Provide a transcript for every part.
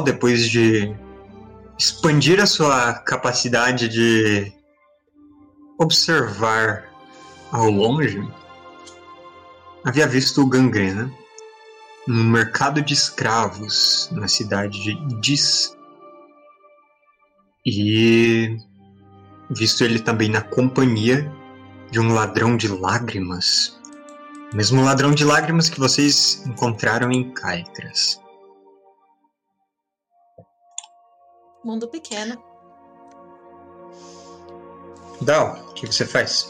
Depois de expandir a sua capacidade de observar ao longe, havia visto o Gangrena no mercado de escravos na cidade de Dis. E visto ele também na companhia de um ladrão de lágrimas. Mesmo ladrão de lágrimas que vocês encontraram em Caicras. Mundo pequeno. Dal, o que você faz?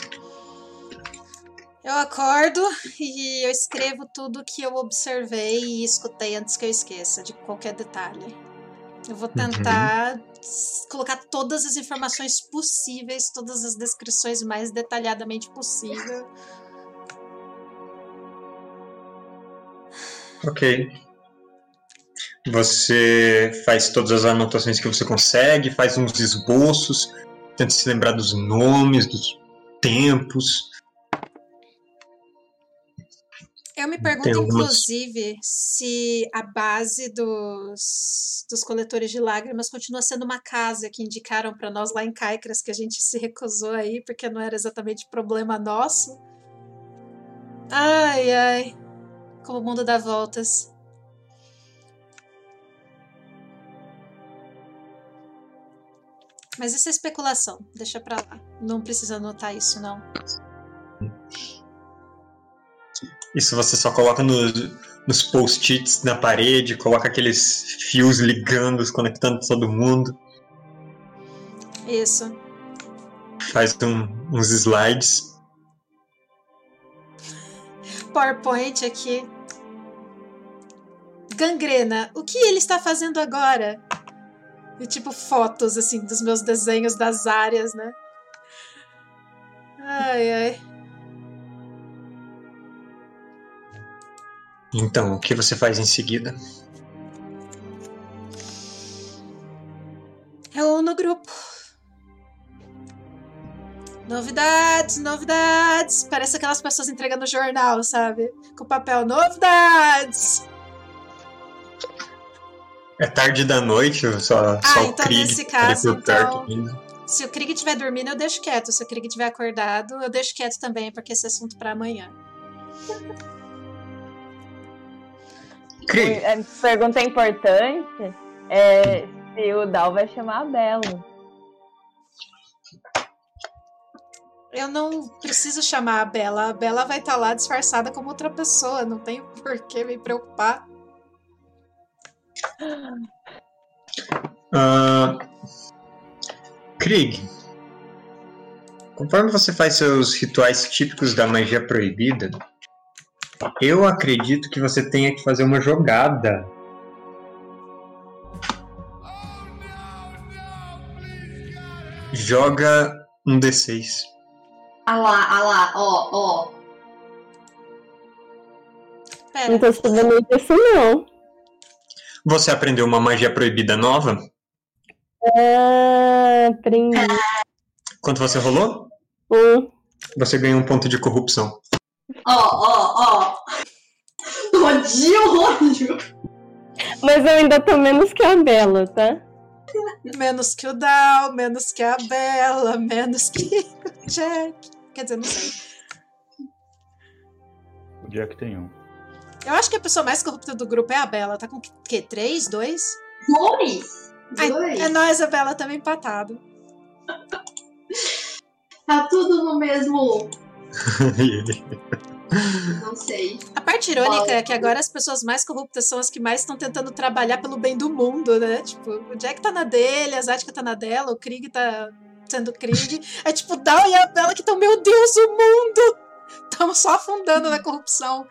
Eu acordo e eu escrevo tudo que eu observei e escutei antes que eu esqueça de qualquer detalhe. Eu vou tentar uhum. colocar todas as informações possíveis, todas as descrições mais detalhadamente possível. Ok. Você faz todas as anotações que você consegue, faz uns esboços, tenta se lembrar dos nomes, dos tempos. Eu me pergunto, inclusive, se a base dos, dos coletores de lágrimas continua sendo uma casa que indicaram para nós lá em Caicras, que a gente se recusou aí, porque não era exatamente problema nosso. Ai, ai. Como o mundo dá voltas. Mas isso é especulação, deixa pra lá. Não precisa anotar isso, não. Isso você só coloca no, nos post-its na parede, coloca aqueles fios ligando, conectando todo mundo. Isso. Faz um, uns slides. PowerPoint aqui. Gangrena, o que ele está fazendo agora? E tipo fotos assim dos meus desenhos das áreas, né? Ai, ai. Então, o que você faz em seguida? Eu no grupo. Novidades, novidades. Parece aquelas pessoas entregando jornal, sabe? Com papel, novidades. É tarde da noite, só, ah, só então o Krieg nesse caso, então, se o Krieg estiver dormindo, eu deixo quieto. Se o Krieg estiver acordado, eu deixo quieto também, porque esse assunto para amanhã. A é, pergunta importante é se o Dal vai chamar a Bela. Eu não preciso chamar a Bela. A Bela vai estar tá lá disfarçada como outra pessoa. Não tenho por que me preocupar. Uh, Krieg, conforme você faz seus rituais típicos da magia proibida, eu acredito que você tenha que fazer uma jogada. Joga um D6. Ah lá, ah lá, ó, ó. Não tô sabendo isso não. Você aprendeu uma magia proibida nova? Ah, aprendi. Quanto você rolou? Um. Você ganhou um ponto de corrupção. Ó, ó, ó. Odio, ódio. Mas eu ainda tô menos que a Bela, tá? Menos que o Dal, menos que a Bela, menos que o Jack. Quer dizer, não sei. O Jack tem um. Eu acho que a pessoa mais corrupta do grupo é a Bela. Tá com o quê? Três? Dois? Dois? Dois? é nós, a Bela também empatado. tá tudo no mesmo. Não sei. A parte irônica é que agora as pessoas mais corruptas são as que mais estão tentando trabalhar pelo bem do mundo, né? Tipo, o Jack tá na dele, a Zatka tá na dela, o Krieg tá sendo Krieg. É tipo, Dal e a Bela que estão, meu Deus, o mundo! Estamos só afundando na corrupção.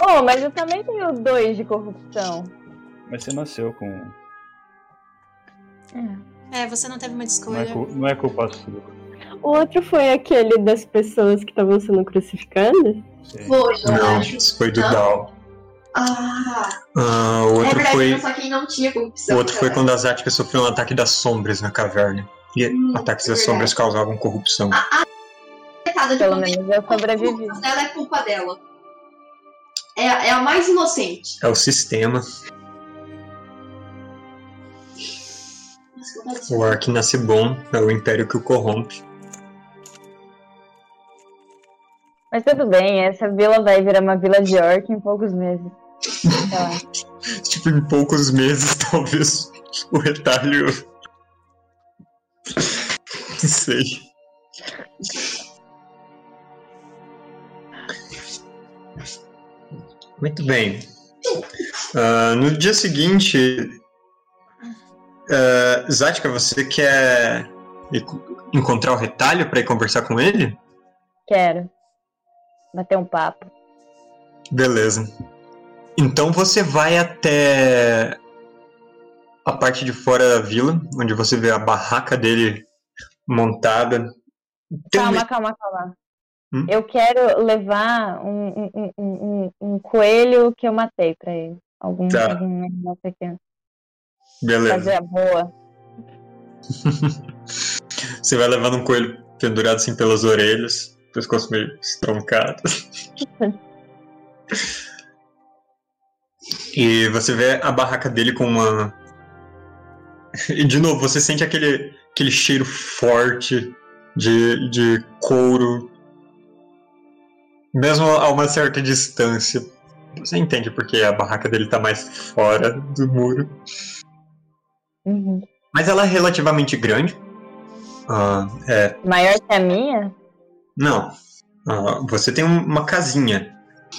Oh, mas eu também tenho dois de corrupção. Mas você nasceu com. É, é você não teve uma escolha. Não é, não é culpa sua. O outro foi aquele das pessoas que estavam sendo crucificadas? Foi, Não, isso foi do Dal. Ah, ah, o outro é verdade, foi. Só quem não tinha corrupção. O outro foi quando a Zatka sofreu um ataque das sombras na caverna. E hum, ataques das sombras causavam corrupção. A, a... Pelo menos eu sobrevivi. Ela é culpa dela. É, é a mais inocente. É o sistema. O Ark nasce bom, é o império que o corrompe. Mas tudo bem, essa vila vai virar uma vila de orc em poucos meses. Tipo, em poucos meses, talvez o retalho. Não sei. Muito bem. Ah, no dia seguinte, uh, Zatka, você quer encontrar o retalho para ir conversar com ele? Quero. Bater um papo. Beleza. Então você vai até a parte de fora da vila, onde você vê a barraca dele montada. Tem Calma, uma- calma, calma. Hum? Eu quero levar um, um, um, um, coelho que eu matei pra ele. Algum, Tá. algum animal pequeno. Beleza. Fazer a boa. Você vai levando um coelho pendurado assim pelas orelhas, pescoço meio estroncado. e você vê a barraca dele com uma. E de novo, você sente aquele, aquele cheiro forte de, de couro. Mesmo a uma certa distância. Você entende porque a barraca dele tá mais fora do muro. Uhum. Mas ela é relativamente grande. Ah, é, Maior que a minha? não. Ah, você tem um- uma casinha.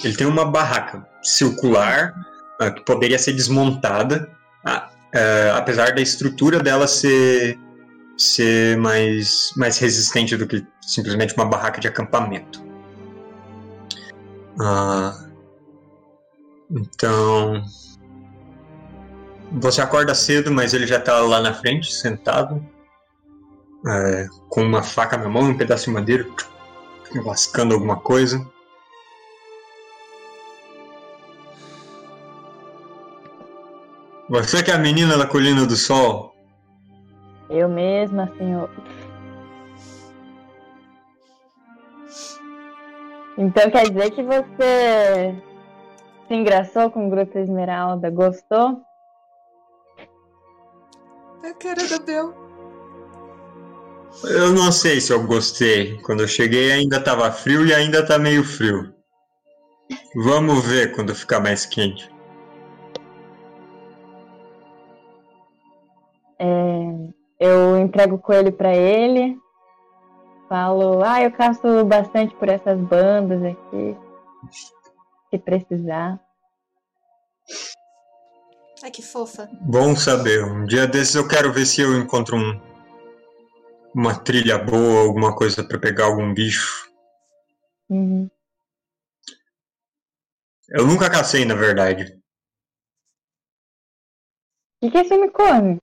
Ele tem uma barraca circular ah, que poderia ser desmontada, eh, apesar da estrutura dela ser, ser mais, mais resistente do que simplesmente uma barraca de acampamento. Ah, então. Você acorda cedo, mas ele já tá lá na frente, sentado, é, com uma faca na mão, um pedaço de madeira, lascando alguma coisa. Você que é a menina da colina do sol? Eu mesma, senhor. Então quer dizer que você se engraçou com o Gruta Esmeralda? Gostou? A cara da Bel. Eu não sei se eu gostei. Quando eu cheguei ainda tava frio e ainda tá meio frio. Vamos ver quando ficar mais quente. É, eu entrego o coelho pra ele. Falo, ah, eu caço bastante por essas bandas aqui. Se precisar. Ai, que fofa. Bom saber. Um dia desses eu quero ver se eu encontro um, uma trilha boa, alguma coisa pra pegar algum bicho. Uhum. Eu nunca cacei, na verdade. O que, que você me come?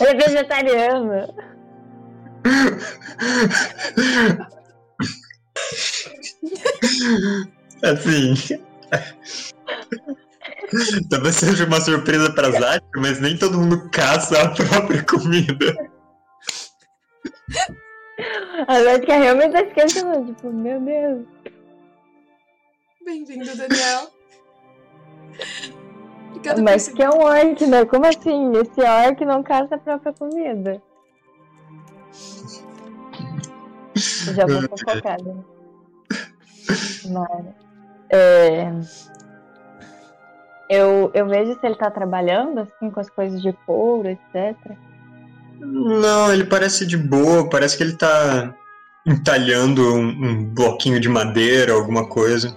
Ele é vegetariano. Assim. Talvez seja uma surpresa pra Zatka, mas nem todo mundo caça a própria comida. A Zatka realmente tá esquecendo. Tipo, meu Deus. Bem-vindo, Daniel. Mas que é um orc, né? Como assim? Esse orc não caça a própria comida. Já vou fofocada. Mas, é, eu, eu vejo se ele tá trabalhando assim com as coisas de couro, etc. Não, ele parece de boa, parece que ele tá entalhando um, um bloquinho de madeira, alguma coisa.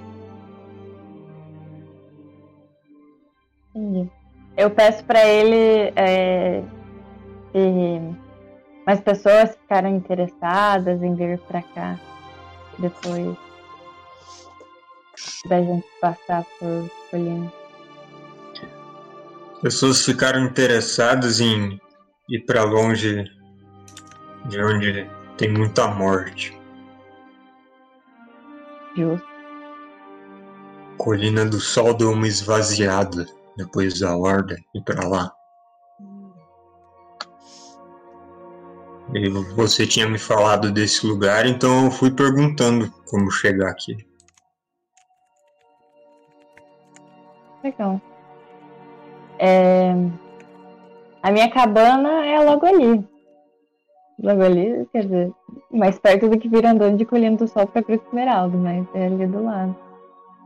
Eu peço pra ele é, mais pessoas ficaram interessadas em vir pra cá depois da gente passar por Colina. Pessoas ficaram interessadas em ir pra longe de onde tem muita morte. Justo. Colina do Sol deu uma esvaziada depois da horda ir pra lá. E você tinha me falado desse lugar, então eu fui perguntando como chegar aqui. Legal. É, A minha cabana é logo ali. Logo ali, quer dizer, mais perto do que Virandão de Colhendo do Sol para Cruz Esmeralda, mas é ali do lado.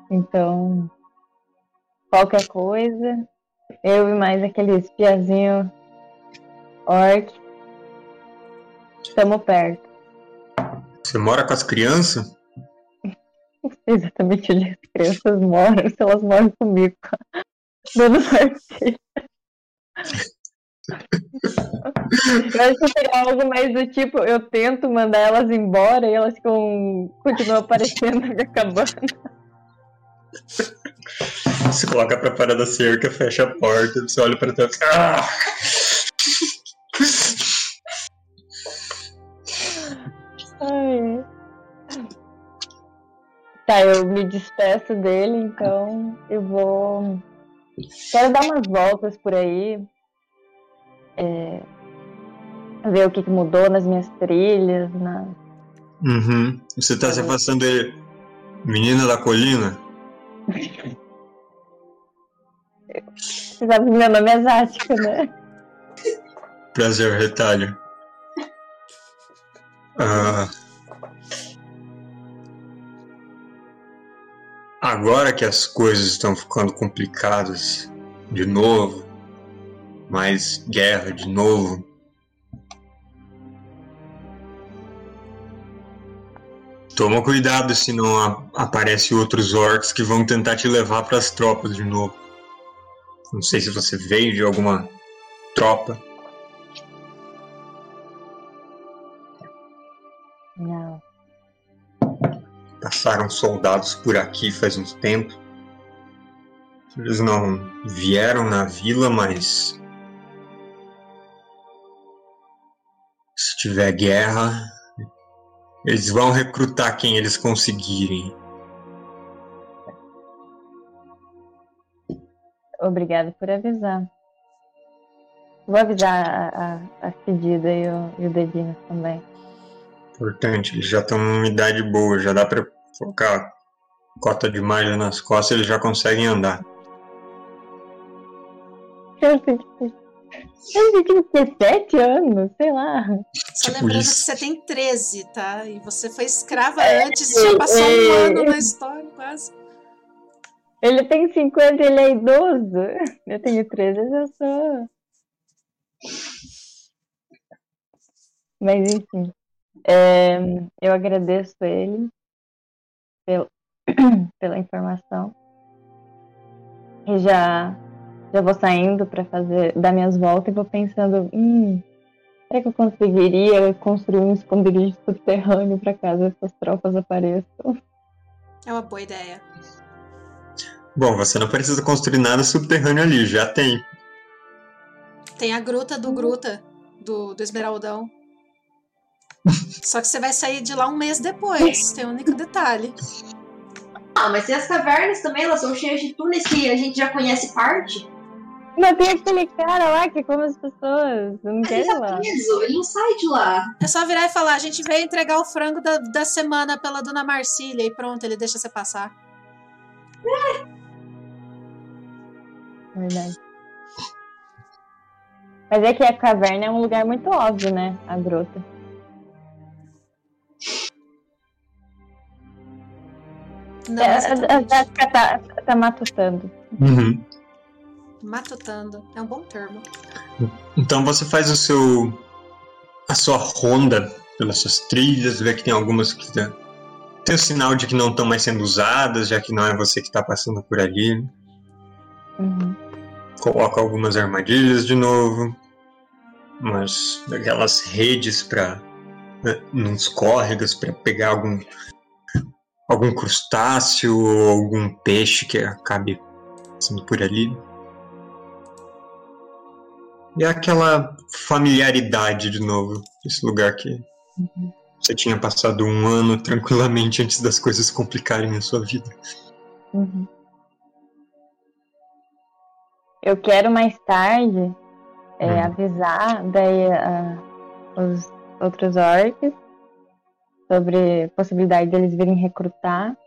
Então, qualquer coisa, eu e mais aquele espiazinho orc, estamos perto. Você mora com as crianças? Não sei exatamente onde as crianças moram, se elas moram comigo. Dando sorte. Eu acho que seria algo mais do tipo, eu tento mandar elas embora e elas ficam, continuam aparecendo na cabana. Você coloca pra fora da cerca, fecha a porta, você olha pra trás. Ah! Ai. Tá, eu me despeço dele, então eu vou. Quero dar umas voltas por aí. é, Ver o que, que mudou nas minhas trilhas. Na... Uhum. Você tá se afastando dele. Menina da colina? Você sabe que meu nome é Zática, né? Prazer, retalho. Ah, agora que as coisas estão ficando complicadas de novo, mais guerra de novo. Toma cuidado se não a- aparecem outros orcs que vão tentar te levar para as tropas de novo. Não sei se você veio de alguma tropa. Não. Passaram soldados por aqui faz um tempo. Eles não vieram na vila, mas. Se tiver guerra, eles vão recrutar quem eles conseguirem. Obrigada por avisar. Vou avisar a, a, a Cedida e o, e o Dedinas também. Importante, eles já estão numa idade boa, já dá pra colocar cota de malha nas costas, eles já conseguem andar. Eu sei que- eu tinha 17 anos, sei lá. Só Tipo lembrando isso. que você tem 13, tá? E você foi escrava É, antes, já passou um é. ano na história, quase. Ele tem 50, ele é idoso. Eu tenho 13, eu sou. Mas enfim. é, eu agradeço ele pelo, pela informação. E já, já vou saindo para fazer dar minhas voltas e vou pensando, hum, será que eu conseguiria construir um esconderijo subterrâneo para caso essas tropas apareçam? É uma boa ideia. Bom, você não precisa construir nada subterrâneo ali, já tem. Tem a gruta do Gruta, do, do Esmeraldão. Só que você vai sair de lá um mês depois. Tem um único detalhe. Ah, mas tem as cavernas também, elas são cheias de túneis que a gente já conhece parte. Mas tem aquele cara lá que come as pessoas. Não ele quero ir tá lá. preso, ele não sai de lá. É só virar e falar: a gente veio entregar o frango da, da semana pela dona Marcília e pronto, ele deixa você passar. Verdade. Mas é que a caverna é um lugar muito óbvio, né? A grota. Não, É, a exatamente. Jéssica tá, tá matutando. Uhum. Matutando. É um bom termo. Então você faz o seu. a sua ronda pelas suas trilhas, vê que tem algumas que tem, tem o sinal de que não estão mais sendo usadas, já que não é você que está passando por ali. Uhum. Coloca algumas armadilhas de novo, umas daquelas redes para nos córregos para pegar algum algum crustáceo ou algum peixe que acabe sendo por ali. E é aquela familiaridade de novo, esse lugar que você tinha passado um ano tranquilamente antes das coisas complicarem a sua vida. Uhum. Eu quero mais tarde é, Hum. avisar daí a- os outros orcs sobre a possibilidade deles virem recrutar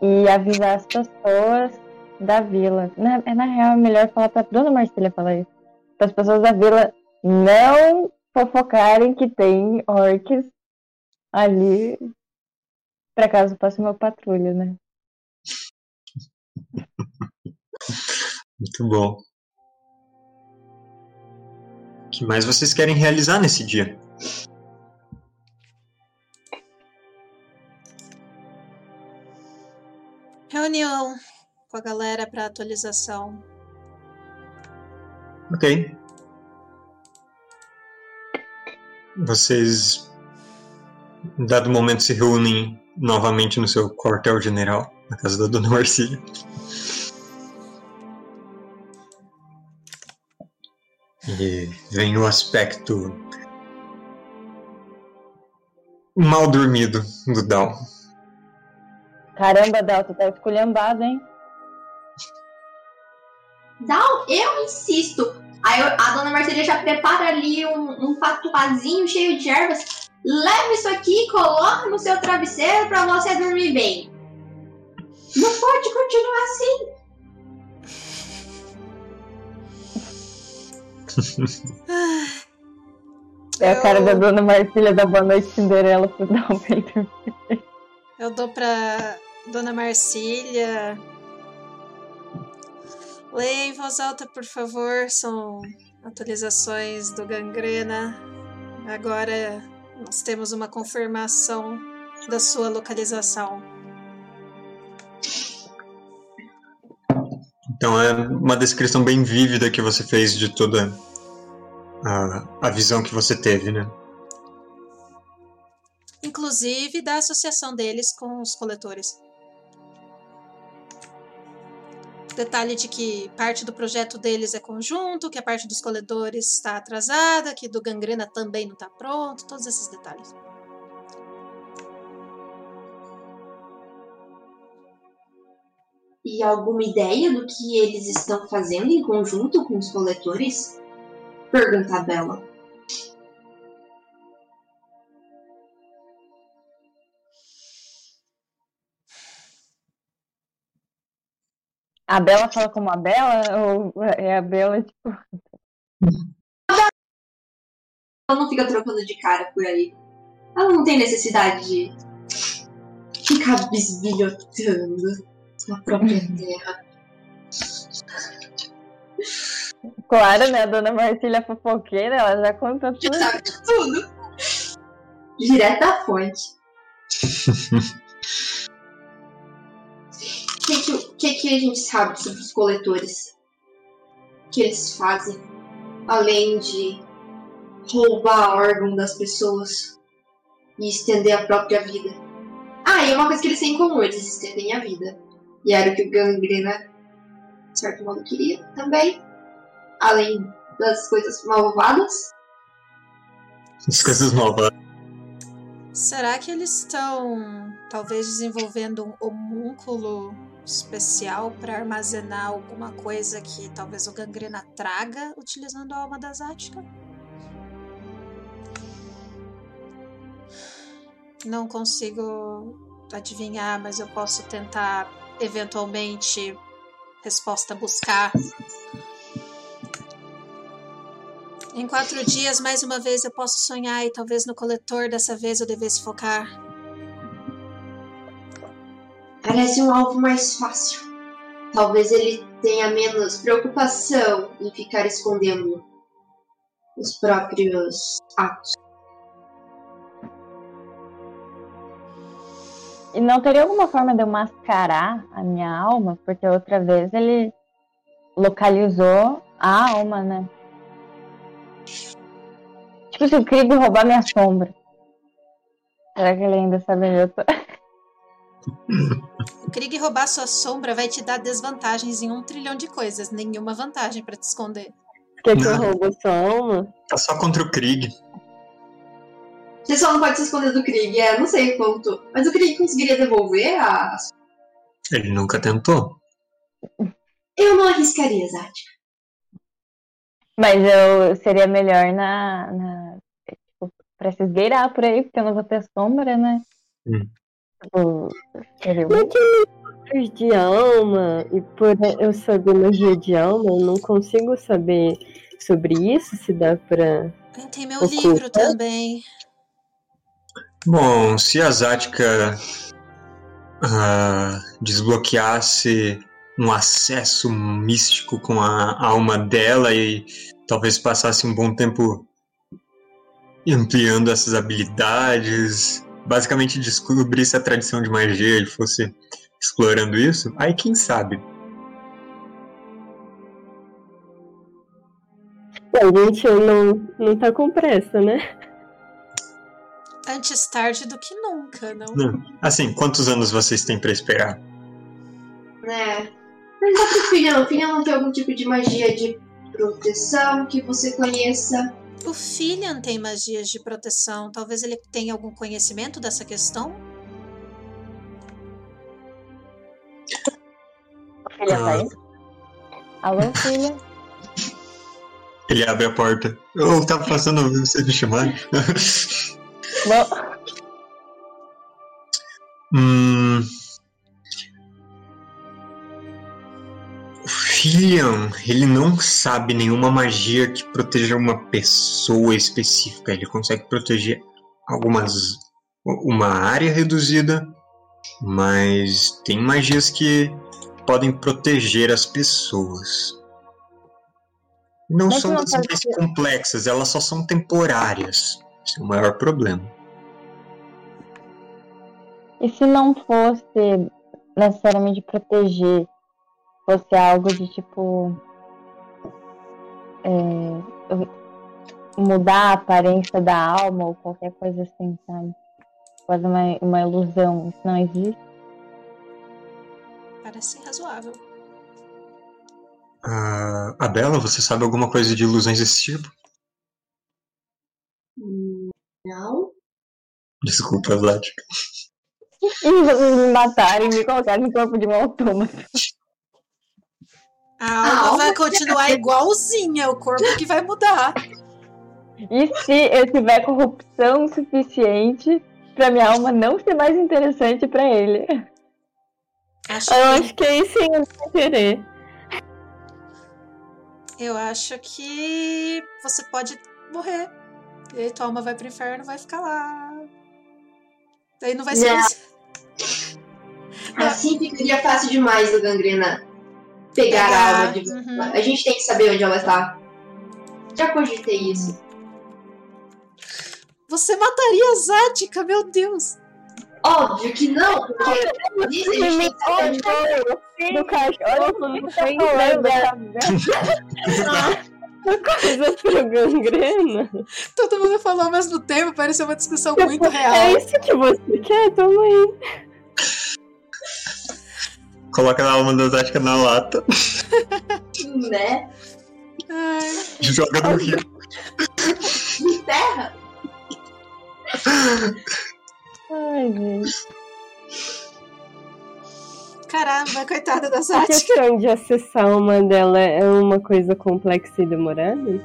e avisar as pessoas da vila. Na, é, na real, é melhor falar pra Dona Marcília falar isso. Para as pessoas da vila não fofocarem que tem orcs ali para caso passe uma patrulha, né? Muito bom. O que mais vocês querem realizar nesse dia? Reunião com a galera para atualização. Ok. Vocês, em dado momento, se reúnem novamente no seu quartel-general, na casa da Dona Marcília. E vem o aspecto mal dormido do Dal. Caramba, Dal, tu tá esculhambado, hein? Dal, eu insisto. Aí a dona Marcelia já prepara ali um, um patuazinho cheio de ervas. Leva isso aqui, coloca no seu travesseiro pra você dormir bem. Não pode continuar assim. É a cara Eu- da Dona Marcília da Boa Noite Cinderela pro Peito. Eu dou pra Dona Marcília. Leia em voz alta, por favor. São atualizações do Gangrena. Agora nós temos uma confirmação da sua localização. Então é uma descrição bem vívida que você fez de toda a, a visão que você teve, né? Inclusive da associação deles com os coletores. Detalhe de que parte do projeto deles é conjunto, que a parte dos coletores está atrasada, que do gangrena também não está pronto, todos esses detalhes. E alguma ideia do que eles estão fazendo em conjunto com os coletores? Pergunta a Bela. A Bela fala como a Bela? Ou é a Bela, tipo. Ela não fica trocando de cara por aí. Ela não tem necessidade de ficar bisbilhotando na própria terra. Claro, né? A Dona Marcília é fofoqueira, ela já conta tudo. Sabe de tudo. Direto da fonte. O que, que, que, que a gente sabe sobre os coletores? O que eles fazem? Além de roubar órgão das pessoas e estender a própria vida. Ah, e uma coisa que eles têm em comum, eles estendem a vida. E era o que o Gangrena, de certo modo, queria também. Além das coisas malvadas. As coisas novas. Será que eles estão talvez desenvolvendo um homúnculo especial para armazenar alguma coisa que talvez o gangrena traga utilizando a alma da Zática? Não consigo adivinhar, mas eu posso tentar eventualmente resposta buscar. Em quatro dias, mais uma vez, eu posso sonhar e talvez no coletor dessa vez eu devesse focar. Parece um alvo mais fácil. Talvez ele tenha menos preocupação em ficar escondendo os próprios atos. E não teria alguma forma de eu mascarar a minha alma? Porque outra vez ele localizou a alma, né? Tipo, se o Krieg roubar minha sombra. Será que ele ainda sabe onde eu tô? O Krieg roubar sua sombra vai te dar desvantagens em um trilhão de coisas, nenhuma vantagem pra te esconder. Quer que eu roubo sua alma? Tá só contra o Krieg. Você só não pode se esconder do Krieg, é, não sei quanto. Mas o Krieg conseguiria devolver a. Ele nunca tentou. Eu não arriscaria, Zática. Mas eu seria melhor na. na pra se esgueirar por aí, porque eu não vou ter sombra, né? Hum. Tipo, Mas de alma, e por eu saber magia de alma, eu não consigo saber sobre isso, se dá pra. Tem meu Oculta. livro também. Bom, se a Zática ah, desbloqueasse um acesso místico com a alma dela e talvez passasse um bom tempo ampliando essas habilidades, basicamente descobrisse a tradição de magia e fosse explorando isso, aí quem sabe? A gente não, não tá com pressa, né? Antes tarde do que nunca, não? Não. Assim, quantos anos vocês têm pra esperar? né? Pergunta pro filhão. O filhão não tem algum tipo de magia de proteção que você conheça? O Filian tem magias de proteção. Talvez ele tenha algum conhecimento dessa questão? Filha, Ah. tá aí? Alô, filha? Ele abre a porta. Eu tava passando a ouvir vocês me. Bom, Hum. O Filian, ele não sabe nenhuma magia que proteja uma pessoa específica. Ele consegue proteger algumas. uma área reduzida, mas tem magias que podem proteger as pessoas. Não Mas são não das mais ser- complexas, elas só são temporárias. Esse é o maior problema. e se não fosse necessariamente proteger, fosse algo de tipo. é, mudar a aparência da alma ou qualquer coisa assim, sabe? Quase uma, uma ilusão. Isso não existe. Parece razoável. Ah, a Bela, você sabe alguma coisa de ilusões desse tipo? Não. Desculpa, Vlad. E vocês me matarem e me colocarem no corpo de um autômato. A A alma alma vai continuar igualzinha, o corpo que vai mudar. E se eu tiver corrupção suficiente pra minha alma não ser mais interessante pra ele? Acho Eu que, acho que aí sim eu não vou querer. eu acho que você pode morrer. E aí tua alma vai pro inferno vai ficar lá. Daí não vai ser. Não. Assim ficaria fácil demais do gangrena pegar a Pegar, alma de uhum. A gente tem que saber onde ela está. Já cogitei isso. Você mataria a Zática, meu Deus! Óbvio que não, porque disso a gente tem que saber onde ela está. Do cachorro, quando tá falando coisa pro gangrena. Todo mundo falou ao mesmo tempo, pareceu uma discussão muito É real. isso que você quer? Toma aí. Coloca a alma da Zática na lata Né? Ai, joga no rio. Terra? Ai, gente. caramba, coitada da A Zática. questão de acessar uma dela é uma coisa complexa e demorada?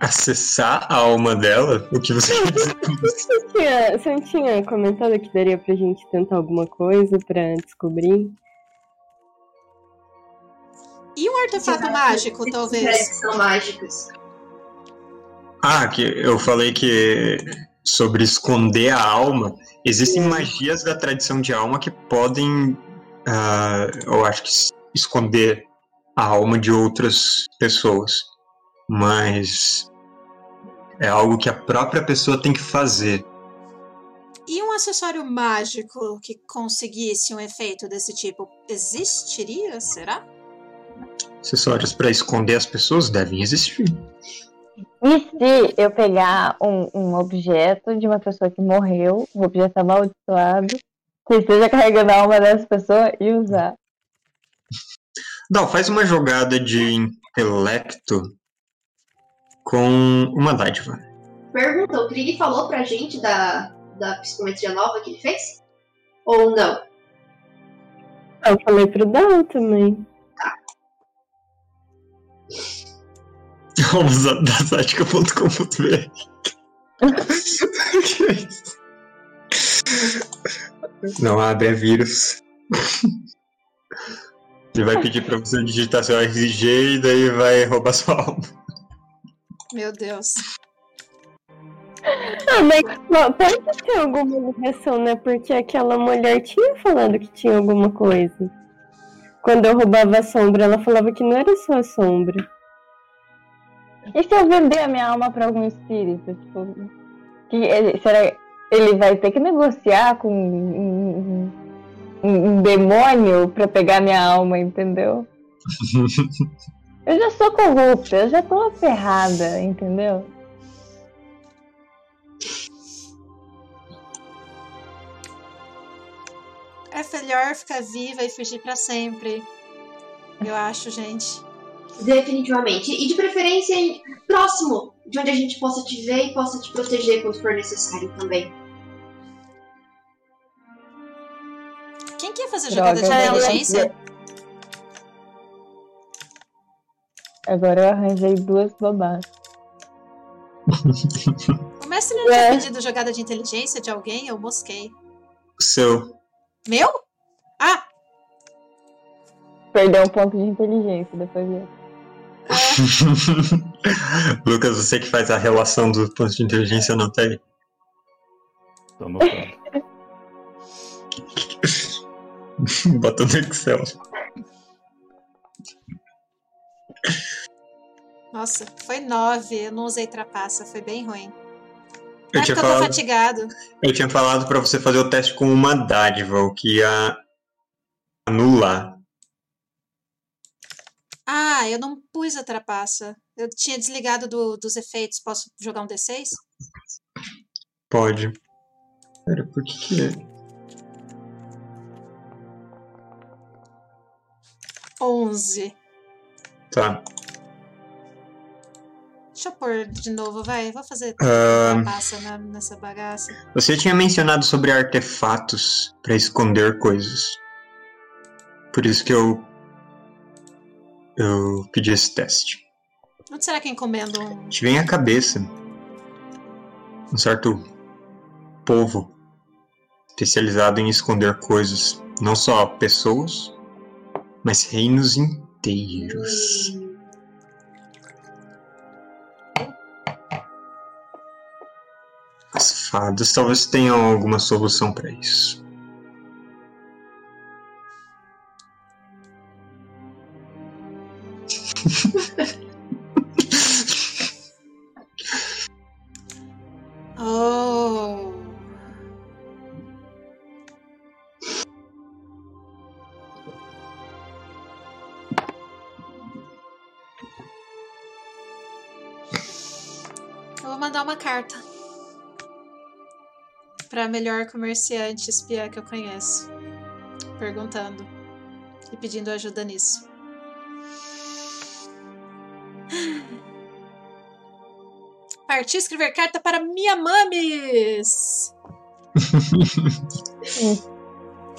Acessar a alma dela? O que você quer dizer com isso? Você, tinha, você não tinha comentado que daria pra gente tentar alguma coisa pra descobrir? E um artefato mágico, talvez? prédios são mágicos. Ah, que eu falei que sobre esconder a alma. Existem magias da tradição de alma que podem, ah, eu acho que esconder a alma de outras pessoas. Mas é algo que a própria pessoa tem que fazer. E um acessório mágico que conseguisse um efeito desse tipo existiria, será? Acessórios para esconder as pessoas devem existir. E se eu pegar um, um objeto de uma pessoa que morreu, um objeto amaldiçoado, que esteja carregando a alma dessa pessoa e usar? Não, faz uma jogada de intelecto com uma dádiva. Pergunta, o Trig falou pra gente da, da psicometria nova que ele fez? Ou não? Eu falei pro Dal também. Almosadática.com.br Que é isso? Não abre, é vírus. Ele vai pedir pra você digitar seu RG e daí vai roubar sua alma. Meu Deus. Ah, mas ó, pode ter alguma ligação, né? Porque aquela mulher tinha falado que tinha alguma coisa. Quando eu roubava a sombra, ela falava que não era só a sombra. E se eu vender a minha alma pra algum espírito? Tipo, que ele, será ele vai ter que negociar com um, um- um- um demônio pra pegar minha alma, entendeu? Eu já sou corrupta, eu já tô ferrada, entendeu? É melhor ficar viva e fugir pra sempre. Eu acho, gente. Definitivamente. E de preferência em- próximo, de onde a gente possa te ver e possa te proteger quando for necessário também. Quem que ia fazer Droga, jogada de agora eu inteligência? Agora eu arranjei duas babás. O mestre não tinha É. pedido jogada de inteligência de alguém? Eu mosquei. Seu. Meu? Ah! Perdeu um ponto de inteligência depois disso. Lucas, você que faz a relação do ponto de inteligência, não tá aí? Tô anotando. Bota no Excel. Nossa, foi nove. Eu não usei trapaça, foi bem ruim. Eu é eu tô falado, fatigado. eu tinha falado pra você fazer o teste com uma dádiva, o que ia anular. Ah, eu não pus a trapaça. Eu tinha desligado do- dos efeitos. Posso jogar um D6? Pode. Pera, por que que... Onze. Tá. Deixa eu pôr de novo, vai. Vou fazer Ah. trapaça na- nessa bagaça. Você tinha mencionado sobre artefatos pra esconder coisas. Por isso que eu. Eu pedi esse teste. Onde será que encomendo um. Te vem à cabeça um certo povo especializado em esconder coisas, não só pessoas, mas reinos inteiros. As fadas talvez tenham alguma solução para isso. melhor comerciante espiã que eu conheço, perguntando e pedindo ajuda nisso. Parti escrever carta para Mia Mames!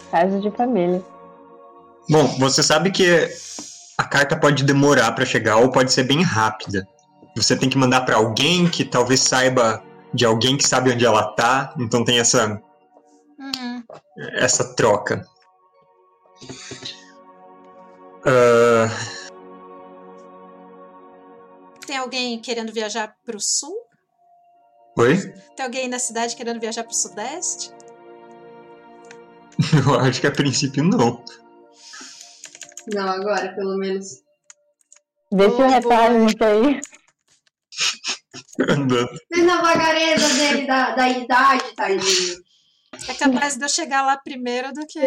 Caso de família. Bom, você sabe que a carta pode demorar para chegar ou pode ser bem rápida. Você tem que mandar para alguém que talvez saiba de alguém que sabe onde ela tá, então tem essa Uhum. essa troca. Ah, Tem alguém querendo viajar pro sul? oi? Tem alguém na cidade querendo viajar pro sudeste? Eu acho que a princípio não. Não, agora, pelo menos. Deixa o retalho nisso aí. Mas na vagareza dele, da, da idade, tadinho. É capaz de eu chegar lá primeiro do que.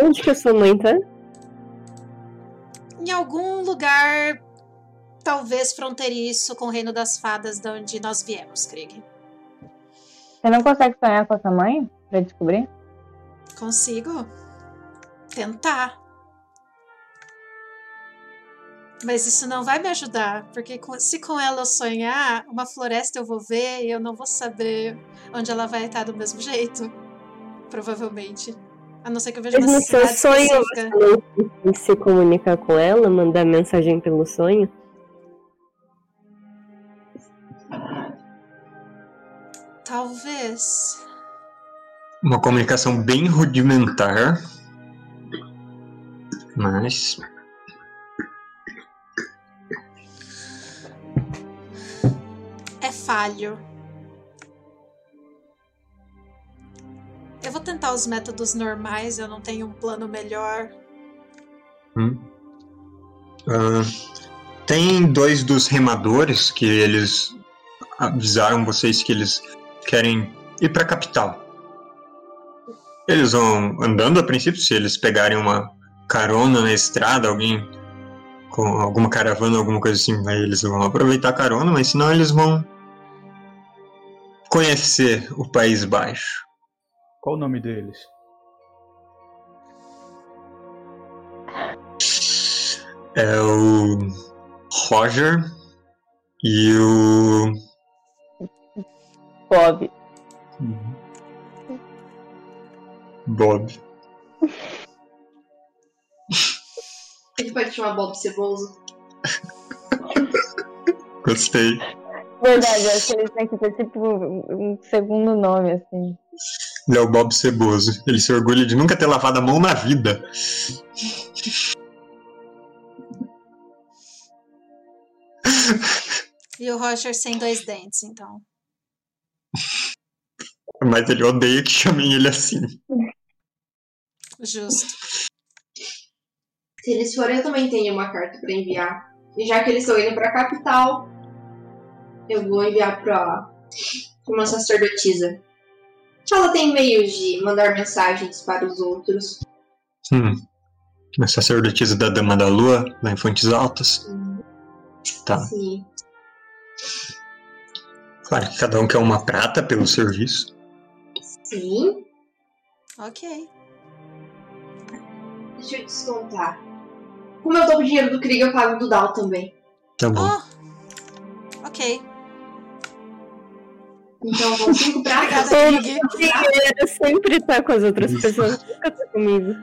Onde que a sua mãe tá? Em algum lugar, talvez fronteiriço com o Reino das Fadas, de onde nós viemos, Krieg. Você não consegue sonhar com a sua mãe pra descobrir? Consigo tentar. Mas isso não vai me ajudar, porque com- se com ela eu sonhar, uma floresta eu vou ver e eu não vou saber onde ela vai estar do mesmo jeito. Provavelmente. A não ser que eu veja Mas uma no seu sonho específica. você não se comunicar com ela, mandar mensagem pelo sonho? Talvez. uma comunicação bem rudimentar. Mas. É falho. Eu vou tentar os métodos normais, eu não tenho um plano melhor. Hum. Ah, tem dois dos remadores que eles avisaram vocês que eles querem ir para a capital. Eles vão andando a princípio, se eles pegarem uma carona na estrada, alguém com alguma caravana, alguma coisa assim, aí eles vão aproveitar a carona, mas senão eles vão conhecer o País Baixo. Qual o nome deles? É o Roger e o Bob. Bob. Ele pode chamar Bob Ceboso. Gostei. Verdade, eu acho que eles têm que ter tipo um um segundo nome, assim. Ele é o Bob Ceboso. Ele se orgulha de nunca ter lavado a mão na vida. E o Roger sem dois dentes, então. Mas ele odeia que chamem ele assim. Justo. Se eles forem, eu também tenho uma carta pra enviar. E já que eles estão indo pra capital, eu vou enviar pra pra uma sacerdotisa. Ela tem meios de mandar mensagens para os outros. Hum. A sacerdotisa da Dama da Lua, lá em Fontes Altas. Tá. Sim. Claro que cada um quer uma prata pelo serviço. Sim. Ok. Deixa eu descontar. Como eu dou o dinheiro do Krieg, eu pago do Dal também. Tá bom. Oh! Ok. Então vão cinco. Obrigada, Krieg. Dinheiro sempre tá com as outras Isso. pessoas, nunca tá comigo.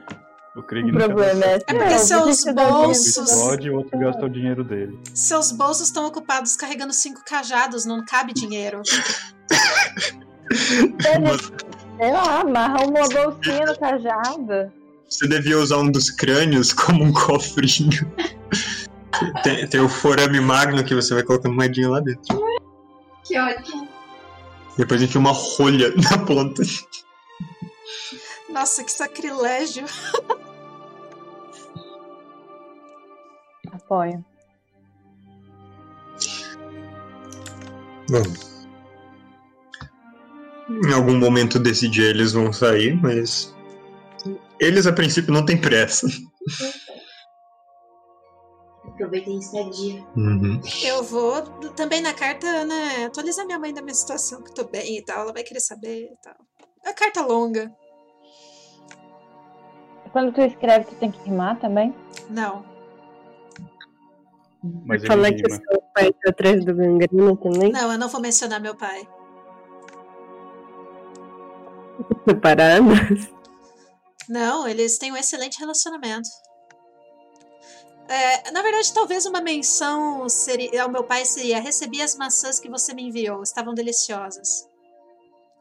O Krieg O problema é, É porque não, seus bolsos- pra- pode o outro gasta o dinheiro dele. Seus bolsos estão ocupados carregando cinco cajados, não cabe dinheiro. Sei lá, amarra uma bolsinha no cajado. Você devia usar um dos crânios como um cofrinho. Tem, tem o forame magno que você vai colocando moedinha lá dentro. Que ótimo. Depois enfia uma rolha na ponta. Nossa, que sacrilégio. Apoio. Bom. Em algum momento desse dia eles vão sair, mas. Eles a princípio não têm pressa. Aproveitem esse dia. Uhum. Eu vou também na carta, né, atualizar minha mãe da minha situação, que eu tô bem e tal. Ela vai querer saber e tal. É carta longa. Quando tu escreve, tu tem que rimar também? Não. Mas ele Falar que o seu pai tá atrás do gangrena também, Não, eu não vou mencionar meu pai. separado. Não, eles têm um excelente relacionamento. É, na verdade, talvez uma menção seria, ao meu pai seria: recebi as maçãs que você me enviou, estavam deliciosas.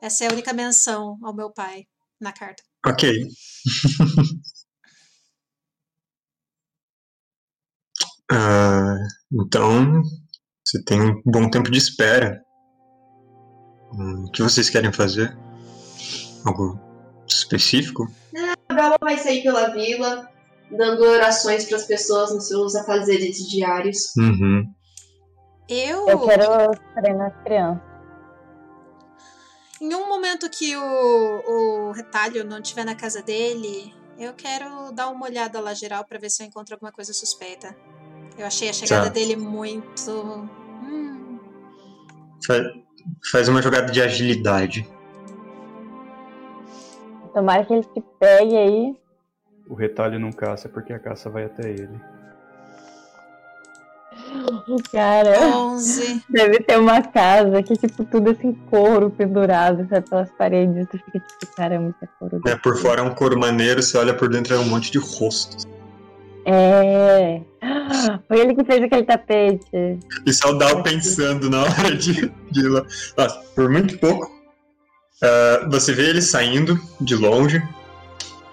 Essa é a única menção ao meu pai na carta. Ok. Ah, então, você tem um bom tempo de espera. Hum, O que vocês querem fazer? Algo específico? A Bela vai sair pela vila, dando orações para as pessoas nos seus afazeres diários. Uhum. Eu, Eu quero treinar as crianças. em um momento que o, o retalho não estiver na casa dele, eu quero dar uma olhada lá geral pra ver se eu encontro alguma coisa suspeita. Eu achei a chegada Tá. dele muito. Hum, Fa- Faz uma jogada de agilidade. Tomara que ele te pegue aí. O retalho não caça porque a caça vai até ele. Cara, 11. deve ter uma casa que, tipo, tudo assim, couro pendurado, sabe, pelas paredes. Tu fica tipo, caramba, isso é couro. Né, por fora é um couro maneiro, você olha por dentro é um monte de rostos. É. Foi ele que fez aquele tapete. E só dá o pensando na hora de, de ir lá. Ah, por muito pouco, Ah, você vê ele saindo de longe,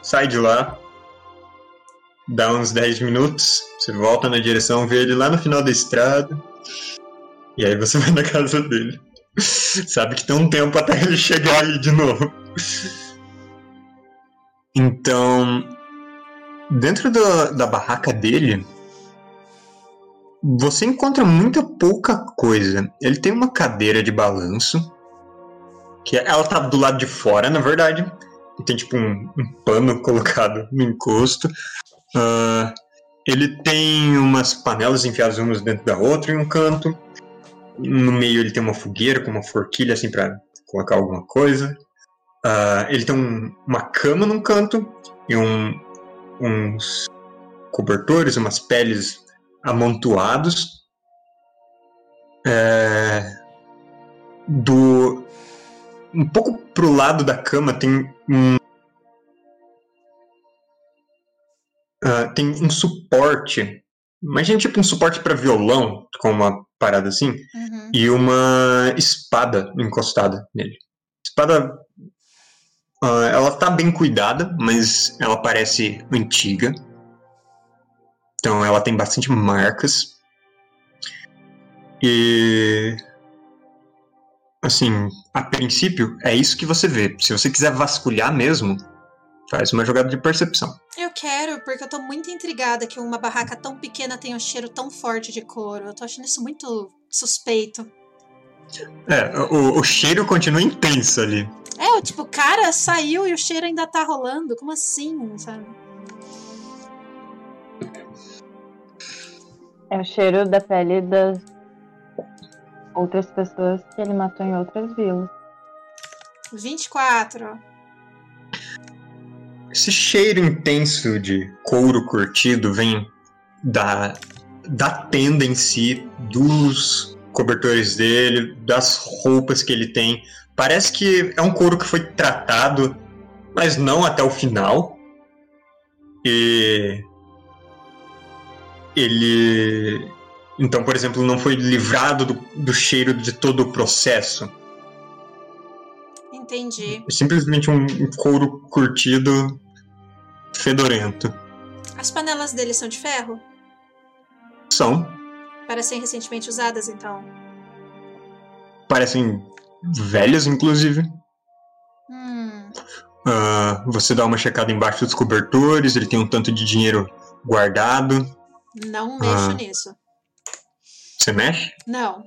sai de lá, dá uns 10 minutos, você volta na direção, vê ele lá no final da estrada, e aí você vai na casa dele. Sabe que tem um tempo até ele chegar aí de novo. Então, dentro da, da barraca dele, você encontra muita pouca coisa. Ele tem uma cadeira de balanço, que ela tá do lado de fora, na verdade. Tem tipo um, um pano colocado no encosto. Ah, ele tem umas panelas enfiadas umas dentro da outra em um canto. No meio ele tem uma fogueira com uma forquilha assim para colocar alguma coisa. Ah, ele tem um- uma cama num canto e um- uns cobertores, umas peles amontoados. É, do um pouco pro lado da cama tem um tem um suporte. Imagina tipo um suporte para violão, com uma parada assim, Uhum. e uma espada encostada nele. Espada. ah, ela tá bem cuidada, mas ela parece antiga. Então ela tem bastante marcas. E. Assim, a princípio, é isso que você vê. Se você quiser vasculhar mesmo, faz uma jogada de percepção. Eu quero, porque eu tô muito intrigada que uma barraca tão pequena tenha um cheiro tão forte de couro. Eu tô achando isso muito suspeito. É, o, o cheiro continua intenso ali. É, o tipo, o cara saiu e o cheiro ainda tá rolando. Como assim, sabe? É o cheiro da pele das outras pessoas que ele matou em outras vilas. 24. Esse cheiro intenso de couro curtido vem da, da tenda em si, dos cobertores dele, das roupas que ele tem. Parece que é um couro que foi tratado, mas não até o final. E ele então, por exemplo, não foi livrado do, do cheiro de todo o processo. Entendi. É simplesmente um, um couro curtido fedorento. As panelas dele são de ferro? São, Parecem recentemente usadas, então. parecem velhas, inclusive. Hum. Ah, você dá uma checada embaixo dos cobertores, ele tem um tanto de dinheiro guardado. Não mexo Ah. nisso. Você mexe? Não.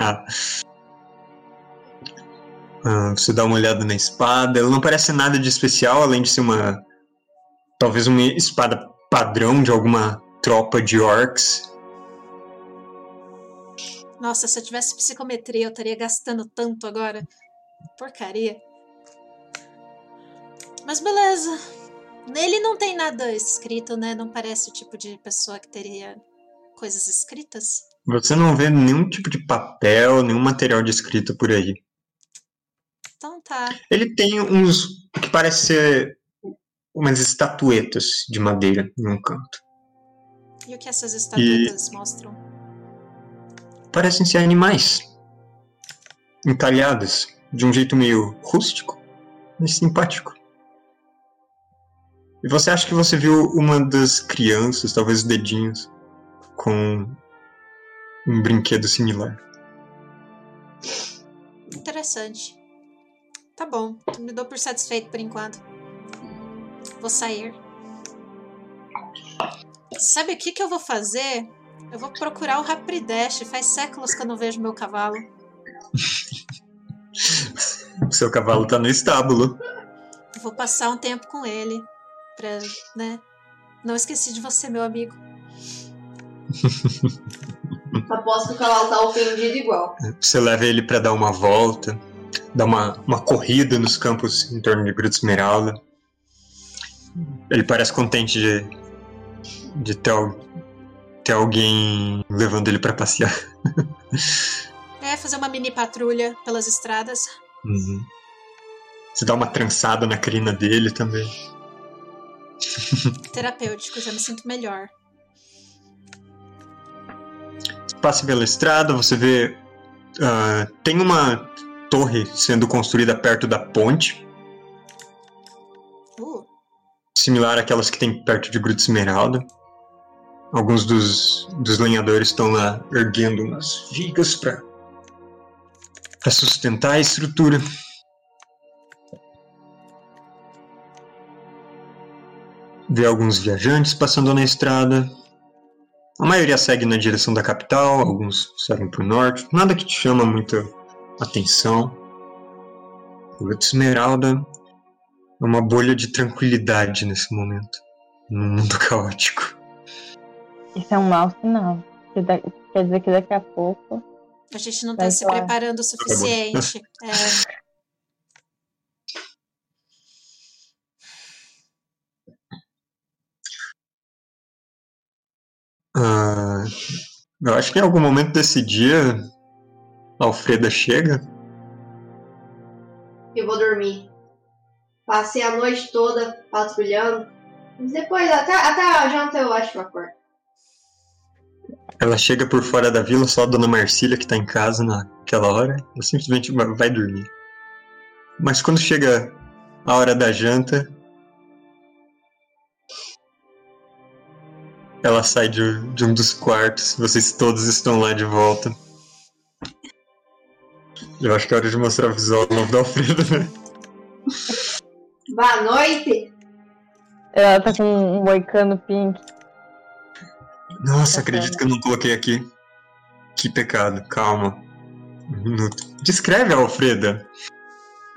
Ah. Ah, você dá uma olhada na espada. Ela não parece nada de especial, além de ser uma. Talvez uma espada padrão de alguma tropa de orcs. Nossa, se eu tivesse psicometria, eu estaria gastando tanto agora. Porcaria. Mas beleza. Nele não tem nada escrito, né? Não parece o tipo de pessoa que teria coisas escritas. Você não vê nenhum tipo de papel, nenhum material de escrita por aí. Então tá. Ele tem uns que parece ser umas estatuetas de madeira em um canto. E o que essas estatuetas mostram? Parecem ser animais. Entalhadas de um jeito meio rústico e simpático. E você acha que você viu uma das crianças, talvez os dedinhos, com um brinquedo similar. Interessante. Tá bom, me dou por satisfeito por enquanto. Vou sair. Sabe o que, que eu vou fazer? Eu vou procurar o Rapidash. Faz séculos que eu não vejo meu cavalo. O seu cavalo tá no estábulo. Eu vou passar um tempo com ele. Pra, né? Não esqueci de você, meu amigo. Aposto que o cavalo tá ofendido igual. Você leva ele pra dar uma volta, dar uma, uma corrida nos campos em torno de Gruta Esmeralda. Ele parece contente de, de ter, ter alguém levando ele pra passear. É, fazer uma mini patrulha pelas estradas. Uhum. Você dá uma trançada na crina dele também. Terapêutico, já me sinto melhor. Você passa pela estrada, você vê. ah, tem uma. torre sendo construída perto da ponte, Uh, similar àquelas que tem perto de Gruta Esmeralda. Alguns dos, dos lenhadores estão lá erguendo umas vigas para sustentar a estrutura. Vê alguns viajantes passando na estrada. A maioria segue na direção da capital, alguns seguem para o norte. Nada que te chama muita atenção. Gruta Esmeralda uma bolha de tranquilidade nesse momento, num mundo caótico. Isso é um mau sinal. Quer dizer que daqui a pouco. a gente não tá Vai se lá. preparando o suficiente. É, Ah, eu acho que em algum momento desse dia, a Alfreda chega. Eu vou dormir. Passei a noite toda patrulhando. Mas depois, até, até a janta, eu acho que eu acordo. Ela chega por fora da vila, só a dona Marcília que tá em casa naquela hora. Ela simplesmente vai dormir. Mas quando chega a hora da janta, ela sai de, de um dos quartos. Vocês todos estão lá de volta. Eu acho que é hora de mostrar o visual novo da Alfreda, né? Boa noite! Ela tá com um moicano pink. Nossa, acredito que eu não coloquei aqui. Que pecado, calma. Um minuto. Descreve a Alfreda.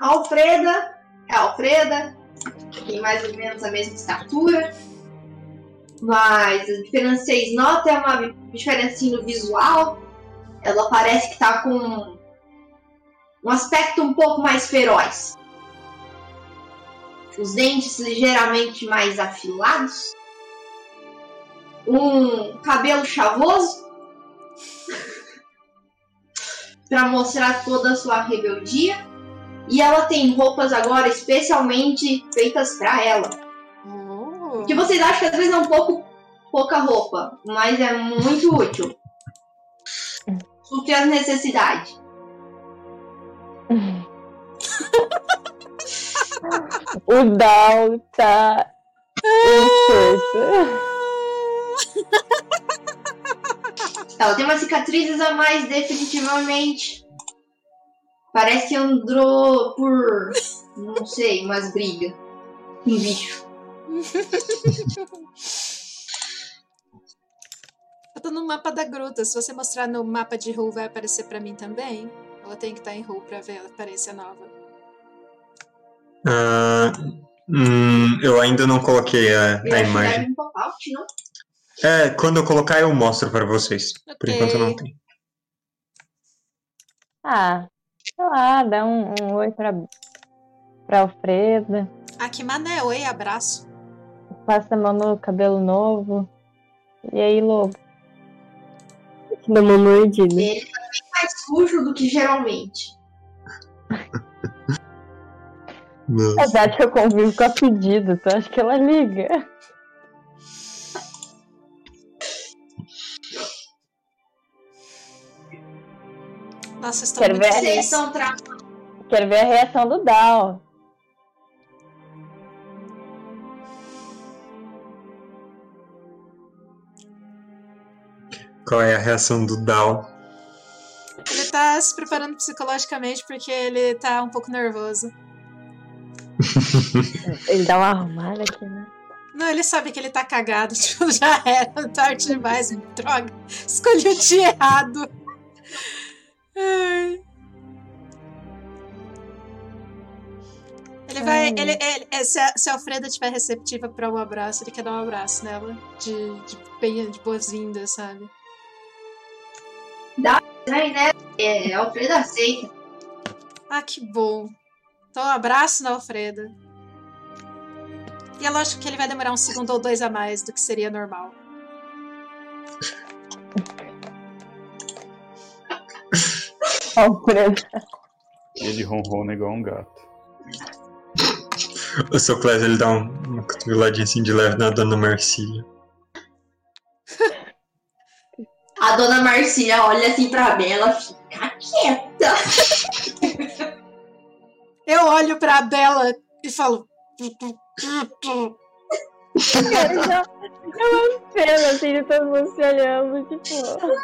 A Alfreda é a Alfreda, tem mais ou menos a mesma estatura, mas a diferença que vocês notam é uma diferença no visual. Ela parece que tá com um aspecto um pouco mais feroz. Os dentes ligeiramente mais afilados. Um cabelo chavoso. para mostrar toda a sua rebeldia. E ela tem roupas agora especialmente feitas pra ela. uh, Que vocês acham que às vezes é um pouco pouca roupa, mas é muito útil. Supre as necessidades. O Dal tá. Ela tem umas cicatrizes a mais, definitivamente. Parece que andou por, não sei, umas brigas. Um bicho. Eu tô no mapa da gruta. Se você mostrar no mapa de Ru, vai aparecer pra mim também? Eu tenho que estar em Ru pra ver a aparência nova? Ah, hum, eu ainda não coloquei a, a imagem. É, quando eu colocar eu mostro pra vocês. Por Ok. enquanto não tenho. Ah, sei lá, dá um, um oi pra, pra Alfreda. Ah, que mané. Oi, abraço. Passa a mão no cabelo novo. E aí, lobo? Dá uma mordida. Ele tá bem mais sujo do que geralmente. Nossa. Apesar que eu convivo com a pedido, então acho que ela liga. Nossa, estou Quero muito ver. Estão tra... Quero ver a reação do Dal. Qual é a reação do Dal? Ele tá se preparando psicologicamente porque ele tá um pouco nervoso. Ele dá uma arrumada aqui, né? Não, ele sabe que ele tá cagado. Tipo, já era tarde demais. Droga. Escolhi o dia errado. Ai. Ele vai. Ai. Ele, ele- é, se, a, se a Alfreda estiver receptiva pra um abraço, ele quer dar um abraço nela. De, de, bem- de boas-vindas, sabe? Estranho, né? É, Alfredo aceita. Ah, que bom. Então, um abraço na Alfreda. E é lógico que ele vai demorar um segundo ou dois a mais do que seria normal. Alfreda. Ele ronrona igual um gato. O seu Clésio ele dá um- uma cotoveladinha assim de leve na dona Marcília. A dona Marcia olha assim pra mim, ela fica quieta. Eu olho pra Bela e falo. Eu já- eu cena, assim, de todo mundo se olhando, tipo.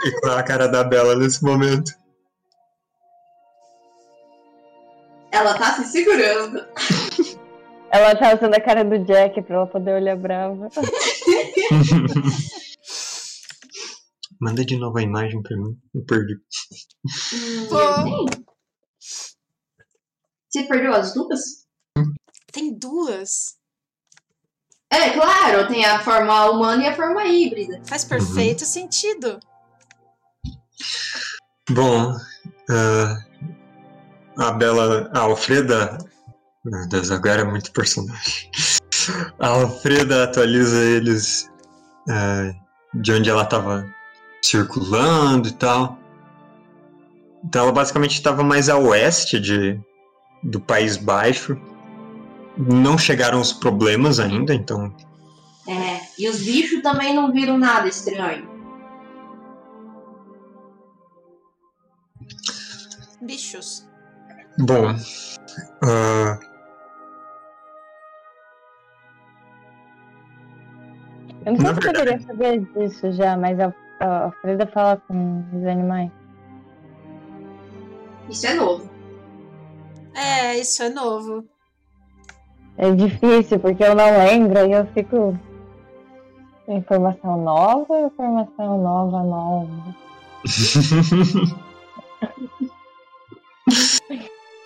E qual é a cara da Bela nesse momento? Ela tá se segurando. Ela tá usando a cara do Jack pra ela poder olhar brava. Manda de novo a imagem pra mim. Eu perdi. Pô. Você perdeu as duas? Tem duas. É, claro, tem a forma humana e a forma híbrida. Faz perfeito sentido. Bom, ah, a Bela. A Alfreda. Meu Deus, agora é muito personagem. A Alfreda atualiza eles ah, de onde ela estava circulando e tal. Então ela basicamente estava mais a oeste de, do País Baixo. Não chegaram os problemas ainda, então É, e os bichos também não viram nada estranho. Bichos. Bom, ah, Eu não sei Na se poderia saber disso já, mas a, a Freda fala com os animais. Isso é novo. É, isso é novo. É difícil, porque eu não lembro e eu fico. Informação nova, informação nova, nova.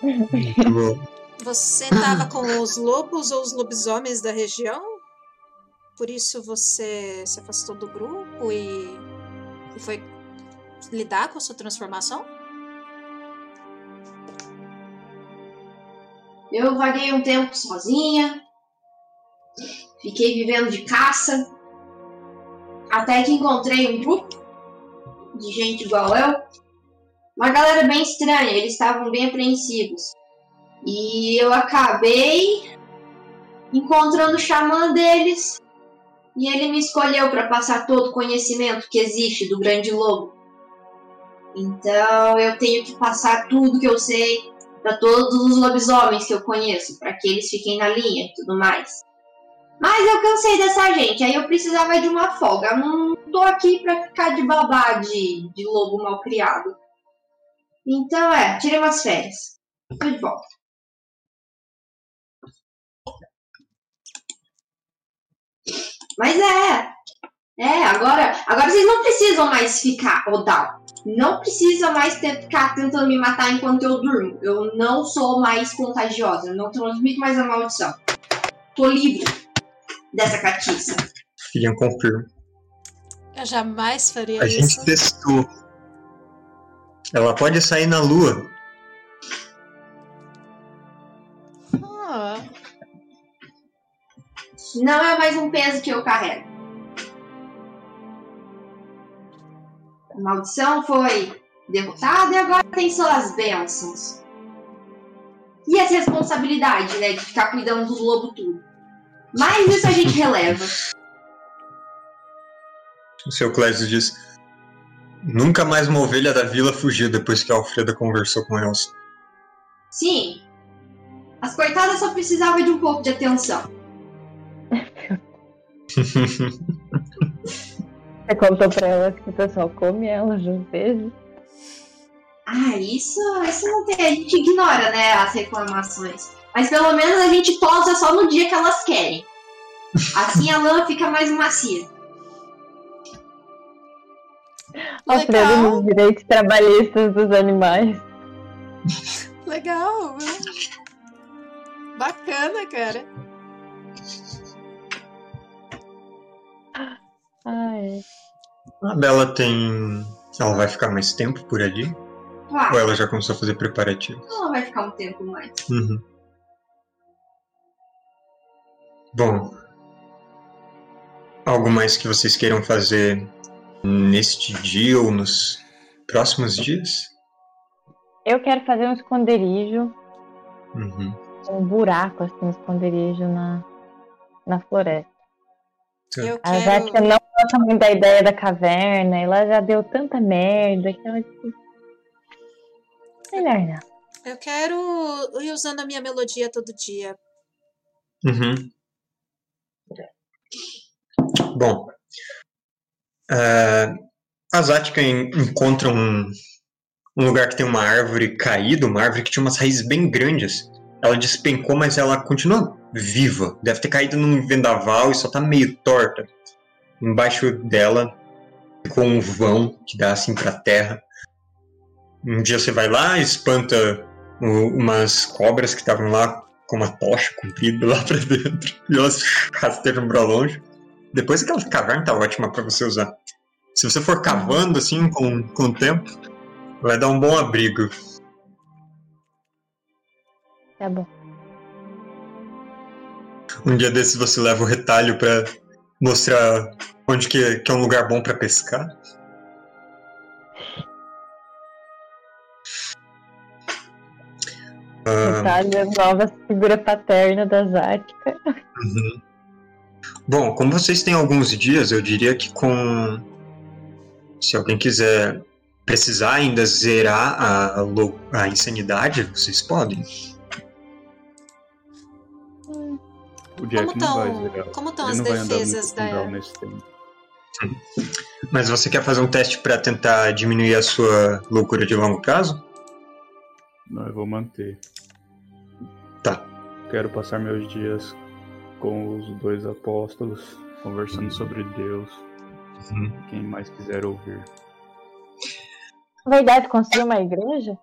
muito bom. Você tava com os lobos ou os lobisomens da região? Por isso você se afastou do grupo e, e foi lidar com a sua transformação? Eu vaguei um tempo sozinha, fiquei vivendo de caça, até que encontrei um grupo de gente igual eu. Uma galera bem estranha, eles estavam bem apreensivos. E eu acabei encontrando o xamã deles. E ele me escolheu para passar todo o conhecimento que existe do grande lobo. Então eu tenho que passar tudo que eu sei para todos os lobisomens que eu conheço, para que eles fiquem na linha e tudo mais. Mas eu cansei dessa gente, aí eu precisava de uma folga. Eu não tô aqui pra ficar de babá de, de lobo mal criado. Então é, tirei umas férias. Tô de volta. Mas é. É, agora, agora vocês não precisam mais ficar, Odal. Não precisa mais ter- ficar tentando me matar enquanto eu durmo. Eu não sou mais contagiosa. Eu não transmito mais a maldição. Tô livre dessa catiça. Filha, confirma. Eu jamais faria A isso. gente testou. Ela pode sair na lua. Ah, Não é mais um peso que eu carrego. Maldição foi derrotada e agora tem suas bênçãos. E essa responsabilidade, né, de ficar cuidando dos lobos tudo. Mas isso a gente releva. O seu Clésio diz: Nunca mais uma ovelha da vila fugiu depois que a Alfreda conversou com elas. Sim. As coitadas só precisavam de um pouco de atenção. Você contou pra elas que o pessoal come elas às vezes. Ah, isso, isso não tem. A gente ignora, né, as reclamações. Mas pelo menos a gente tosa só no dia que elas querem. Assim a lã fica mais macia. Legal, nos direitos trabalhistas dos animais. legal. né? Bacana, cara. Ai. A Bela tem. Ela vai ficar mais tempo por ali? Ou Claro, ela já começou a fazer preparativos? ela vai ficar um tempo mais. Uhum. Bom. Algo mais que vocês queiram fazer neste dia ou nos próximos dias? Eu quero fazer um esconderijo, Uhum. um buraco assim, um esconderijo na, na floresta. Eu A Jéssica quero. não gosta muito da ideia da caverna, e lá já deu tanta merda que ela disse. Melhor não. Eu quero ir usando a minha melodia todo dia. Uhum. Bom, uh, a Zatka en- encontra um, um lugar que tem uma árvore caída, uma árvore que tinha umas raízes bem grandes. Ela despencou, mas ela continua viva. Deve ter caído num vendaval e só tá meio torta. Embaixo dela ficou um vão que dá assim pra terra. Um dia você vai lá, espanta umas cobras que estavam lá com uma tocha comprida lá pra dentro. E elas rasteiram pra longe. Depois aquela caverna tá ótima pra você usar. Se você for cavando assim com, com o tempo, vai dar um bom abrigo. Tá bom. Um dia desses você leva o retalho pra mostrar onde que, que é um lugar bom pra pescar. Ah, Detalhe, a nova figura paterna da Zática. Uhum. Bom, como vocês têm alguns dias, eu diria que com. Se alguém quiser precisar ainda zerar a, a insanidade, vocês podem. O Jack Como não vai estão zerar. como tão Ele as não vai andar defesas muito da. Mas você quer fazer um teste pra tentar diminuir a sua loucura de longo prazo? Não, eu vou manter. Tá. Quero passar meus dias com os dois apóstolos, conversando sobre Deus. Uhum. Quem mais quiser ouvir. Verdade, construir uma igreja?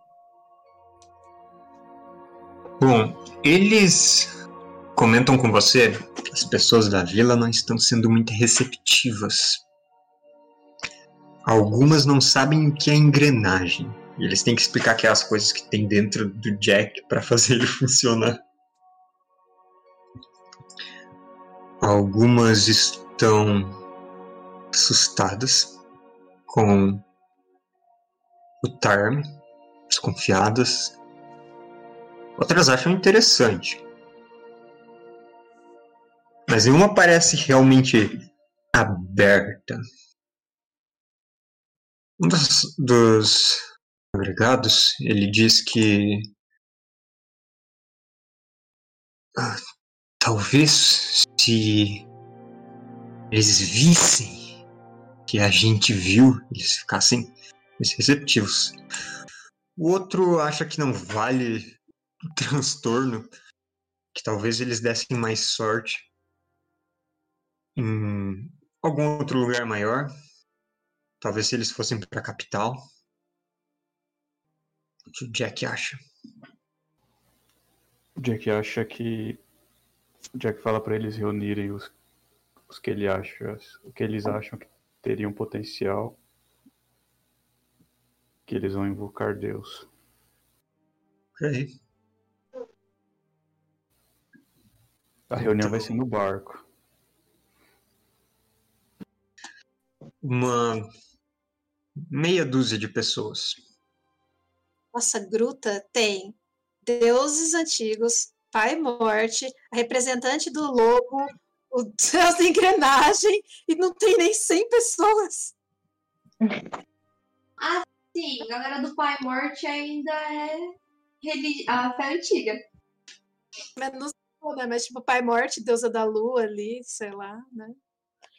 Bom, eles comentam com você que as pessoas da vila não estão sendo muito receptivas. Algumas não sabem o que é engrenagem. E eles têm que explicar aquelas coisas que tem dentro do Jack para fazer ele funcionar. Algumas estão assustadas com o Tarm, desconfiadas, Outras acham interessante. Mas nenhuma parece realmente aberta. Um dos, dos agregados, ele diz que ah, talvez se eles vissem que a gente viu, eles ficassem receptivos. O outro acha que não vale o transtorno, que talvez eles dessem mais sorte em algum outro lugar maior. Talvez se eles fossem para a capital. O que o Jack acha? O Jack acha que. O Jack fala pra eles reunirem os, os que ele acha, o que eles acham que teriam potencial. Que eles vão invocar Deus. Ok. A reunião vai ser no barco. Uma meia dúzia de pessoas. Nossa, gruta tem deuses antigos, pai morte, a representante do lobo, o deus da engrenagem, e não tem nem 100 pessoas. Sim, a galera do Pai Morte ainda é religi- a fé antiga. Menos, né? Mas tipo, pai morte, deusa da lua ali, sei lá, né?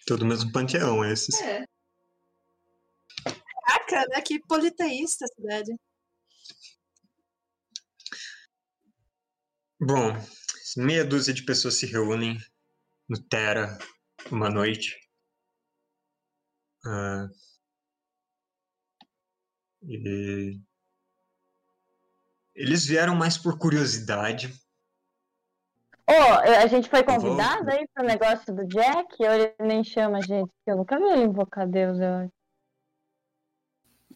Todo mesmo panteão, esses. É. Caraca, né? Que politeísta a cidade. Bom, meia dúzia de pessoas se reúnem no Terra uma noite. Ah, e eles vieram mais por curiosidade. Ô, a gente foi vou- convidado aí pro negócio do Jack? Ou ele nem chama a gente? Porque eu nunca vi ele invocar Deus, eu acho.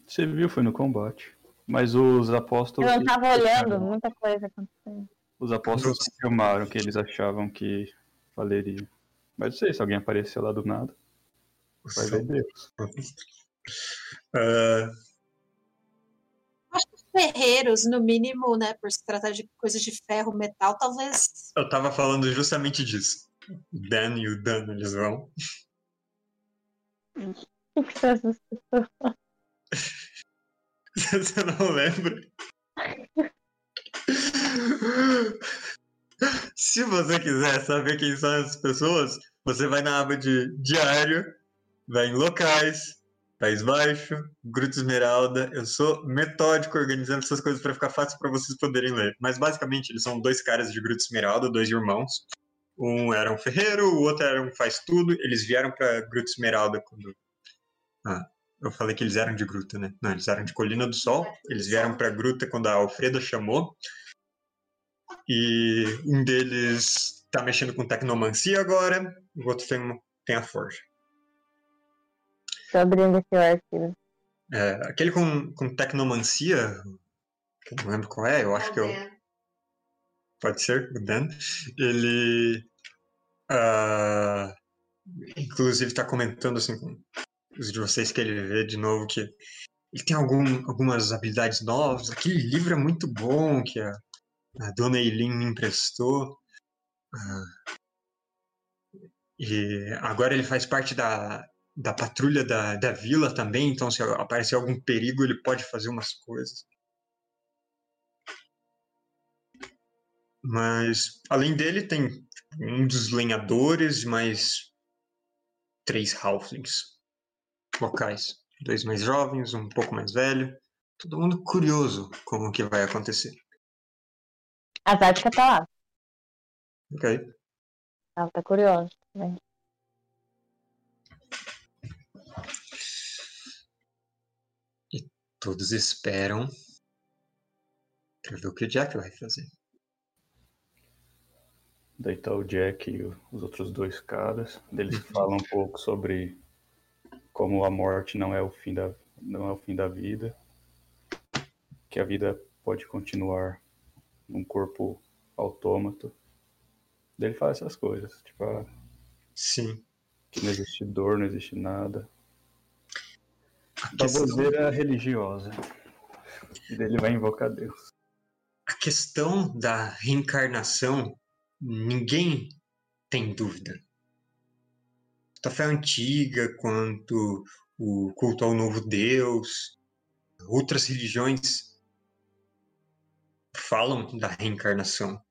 Você viu, foi no combate. Mas os apóstolos. Eu não tava olhando, muita coisa acontecendo. Os apóstolos confirmaram que eles achavam que valeria. Mas não sei se alguém aparecer lá do nada. Vai ver Deus. Ah, Ferreiros, no mínimo, né? Por se tratar de coisas de ferro, metal, talvez. eu tava falando justamente disso. Dan e o Dan, eles vão. O que essas pessoas? Você não lembra? Se você quiser saber quem são as pessoas, você vai na aba de diário, vai em locais, País Baixo, Gruta Esmeralda. Eu sou metódico organizando essas coisas para ficar fácil para vocês poderem ler. Mas basicamente eles são dois caras de Gruta Esmeralda, dois irmãos. Um era um ferreiro, o outro era um faz tudo. Eles vieram para Gruta Esmeralda quando ah, eu falei que eles eram de Gruta, né? Não, eles eram de Colina do Sol. Eles vieram para Gruta quando a Alfreda chamou. E um deles tá mexendo com tecnomancia agora, o outro tem, tem a forja. Tô abrindo aqui o arquivo. É, aquele com, com tecnomancia, que eu não lembro qual é, eu acho que eu. Pode ser, o Dan. Ele. Uh, inclusive está comentando assim com os de vocês que ele vê de novo que ele tem algum, algumas habilidades novas. Aquele livro é muito bom que a, a dona Eileen me emprestou. Uh, e agora ele faz parte da, da patrulha da, da vila também, então se aparecer algum perigo ele pode fazer umas coisas. Mas além dele tem um dos lenhadores mais três halflings locais. Dois mais jovens, um pouco mais velho. Todo mundo curioso com o que vai acontecer. A Zática tá lá. Ok. Ela tá curiosa também. Todos esperam para ver o que o Jack vai fazer. Daí tá o Jack e os outros dois caras. Eles falam um pouco sobre como a morte não é o fim da, não é o fim da vida. Que a vida pode continuar num corpo autômato. Daí ele fala essas coisas. Tipo, ah, Sim. que não existe dor, não existe nada. Baboseira religiosa. E daí ele vai invocar Deus. a questão da reencarnação, ninguém tem dúvida. Tanto a fé antiga quanto o culto ao novo Deus, outras religiões falam da reencarnação,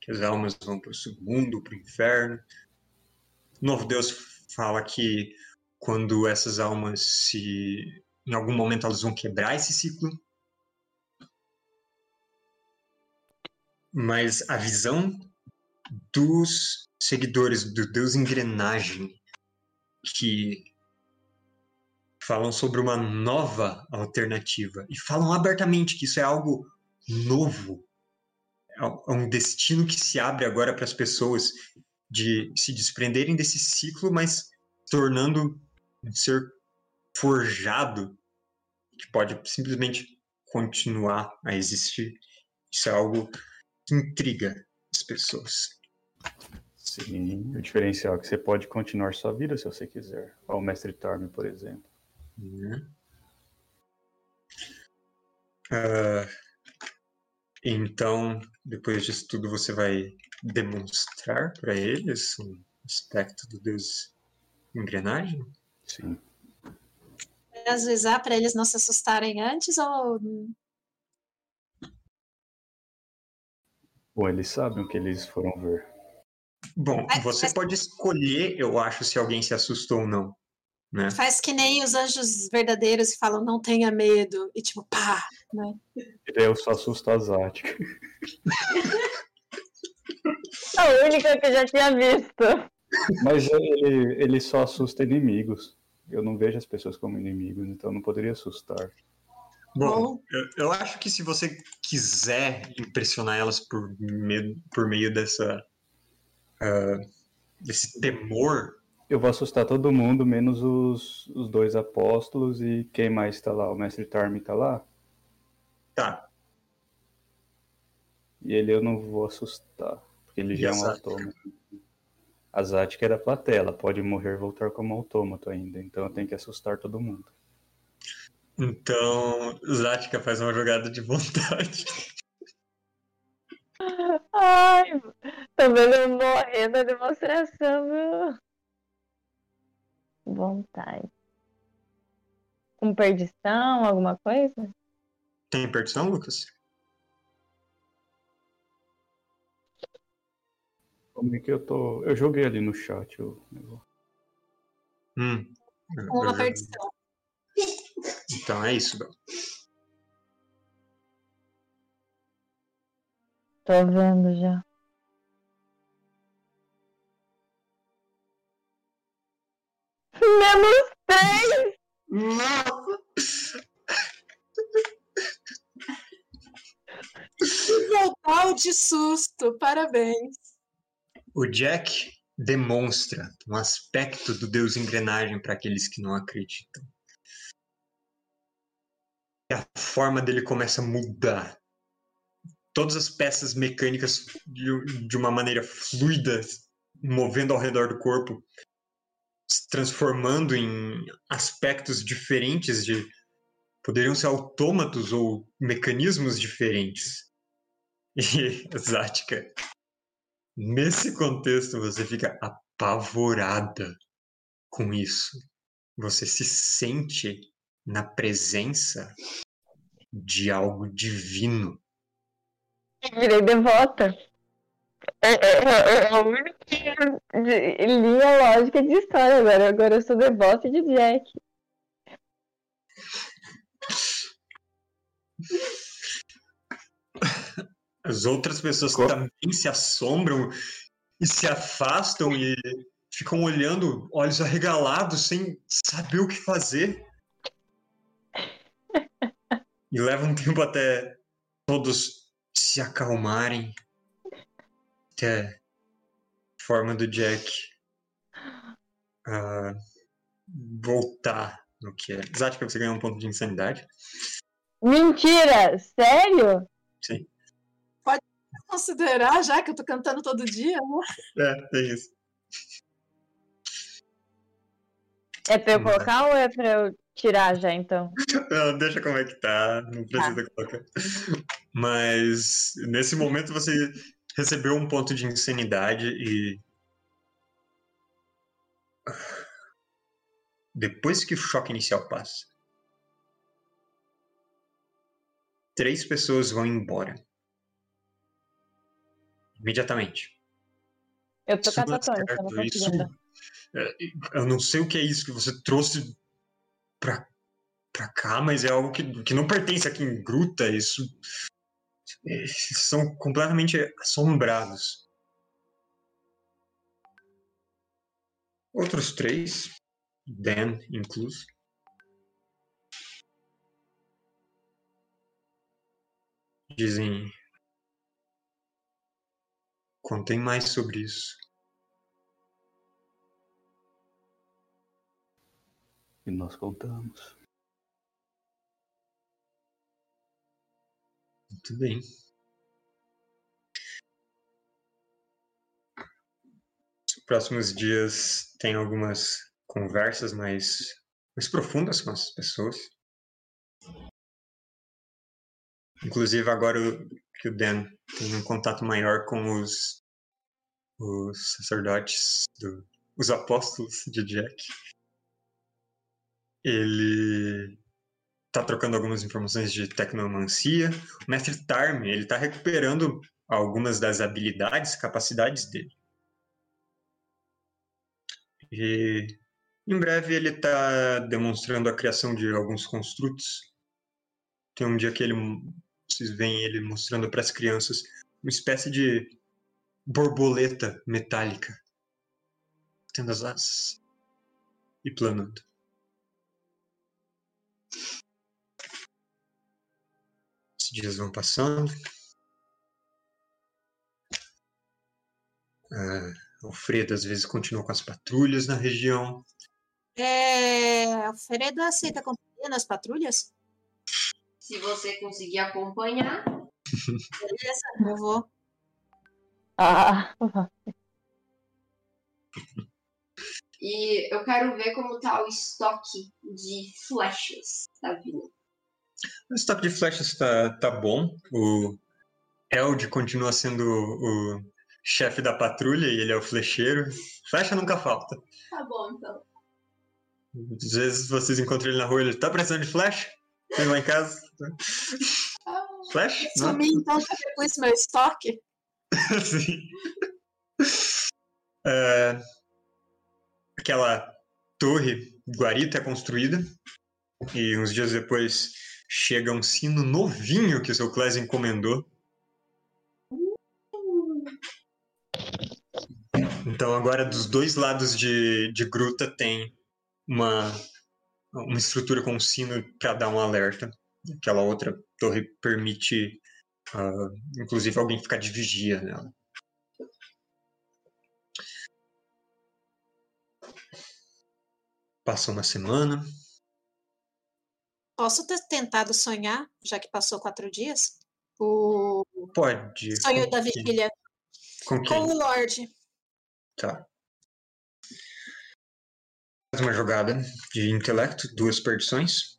que as almas vão para o submundo, para o inferno. O novo Deus fala que quando essas almas se em algum momento elas vão quebrar esse ciclo. Mas a visão dos seguidores do Deus Engrenagem que falam sobre uma nova alternativa e falam abertamente que isso é algo novo, é um destino que se abre agora para as pessoas de se desprenderem desse ciclo, mas tornando um ser forjado que pode simplesmente continuar a existir. Isso é algo que intriga as pessoas. Sim, o diferencial é que você pode continuar sua vida se você quiser. Ao mestre Tarme, por exemplo. Né? Ah, então, depois disso tudo, você vai demonstrar para eles um aspecto do Deus engrenagem? Sim. Avisar para eles não se assustarem antes ou. Bom, eles sabem o que eles foram ver. Bom, Mas- você mas- pode escolher, eu acho, se alguém se assustou ou não. Né? Faz que nem os anjos verdadeiros que falam não tenha medo. E tipo, pá, né? E daí eu só assusto a Zática. A única que eu já tinha visto. Mas ele, ele só assusta inimigos. Eu não vejo as pessoas como inimigos, então eu não poderia assustar. Bom, eu, eu acho que se você quiser impressionar elas por, meio- por meio dessa. ah, desse temor, Eu vou assustar todo mundo, menos os, os dois apóstolos e quem mais tá lá? O mestre Tarmi tá lá? tá. E ele eu não vou assustar, porque ele já é um autômato. A Zática é da plateia, ela pode morrer e voltar como autômato ainda, então eu tenho que assustar todo mundo. Então, Zatka faz uma jogada de vontade. Ai, tô vendo eu morrer na demonstração, meu. Vontade. Com perdição, alguma coisa? Tem perdição, Lucas? Nick, eu tô. Eu joguei ali no chat o negócio. Hum. Uma Eu- perdição. Então é isso, Bel. Tô vendo já. Menos três! Nossa! Total de susto, parabéns. O Jack demonstra um aspecto do Deus engrenagem para aqueles que não acreditam. E a forma dele começa a mudar. Todas as peças mecânicas de, uma maneira fluida, movendo ao redor do corpo, se transformando em aspectos diferentes de poderiam ser autômatos ou mecanismos diferentes. E nesse contexto você fica apavorada com isso. Você se sente na presença de algo divino. Virei devota. É, é, é, é a única linha lógica de história agora. Agora eu sou devota de Jack. As outras pessoas Co- também se assombram e se afastam e ficam olhando, olhos arregalados, sem saber o que fazer. E leva um tempo até todos se acalmarem. Até a forma do Jack ah, voltar no que é. Zática, você ganhou um ponto de insanidade. Mentira! Sério? Considerar, já que eu tô cantando todo dia, né? É, tem isso. É pra eu colocar ou é pra eu tirar já então? Não, deixa como é que tá, não precisa colocar. Mas nesse momento você recebeu um ponto de insanidade e. Depois que o choque inicial passa, três pessoas vão embora. Imediatamente. Eu tô é catatônica, eu não isso- é, Eu não sei o que é isso que você trouxe pra, pra cá, mas é algo que, que não pertence aqui em Gruta. Isso. Eles são completamente assombrados. Outros três, Dan incluso. Dizem. Contem mais sobre isso. E nós contamos. Muito bem. Os próximos dias tem algumas conversas mais, mais profundas com as pessoas. Inclusive agora o- que o Dan tem um contato maior com os, os sacerdotes, do- os apóstolos de Jack. Ele tá trocando algumas informações de tecnomancia. O mestre Tarm, ele tá recuperando algumas das habilidades, capacidades dele. E em breve ele tá demonstrando a criação de alguns construtos. Tem um dia que ele vocês veem ele mostrando para as crianças uma espécie de borboleta metálica tendo as asas e planando. Os dias vão passando. Ah, Alfredo às vezes continua com as patrulhas na região. É, Alfredo aceita companhia nas patrulhas? Se você conseguir acompanhar, Beleza, eu vou. Ah, e eu quero ver como tá o estoque de flechas da vila. O estoque de flechas tá, tá bom. O Eld continua sendo o, o chefe da patrulha e ele é o flecheiro. Flecha nunca falta. Tá bom, então. Às vezes vocês encontram ele na rua ele tá precisando de flecha? Tem lá em casa? Ah, Flecha? Não? Sumi então tá com esse meu estoque. Sim. ah, aquela torre guarita é construída e uns dias depois chega um sino novinho que o seu Clés encomendou. Então agora dos dois lados de, de gruta tem uma, uma estrutura com um sino para dar um alerta. Aquela outra torre permite, ah, inclusive, alguém ficar de vigia nela. Passa uma semana. Posso ter tentado sonhar, já que passou quatro dias? O Pode. sonho com da vigília Com com quem? o Lorde. Tá. Uma jogada de intelecto, duas perdições.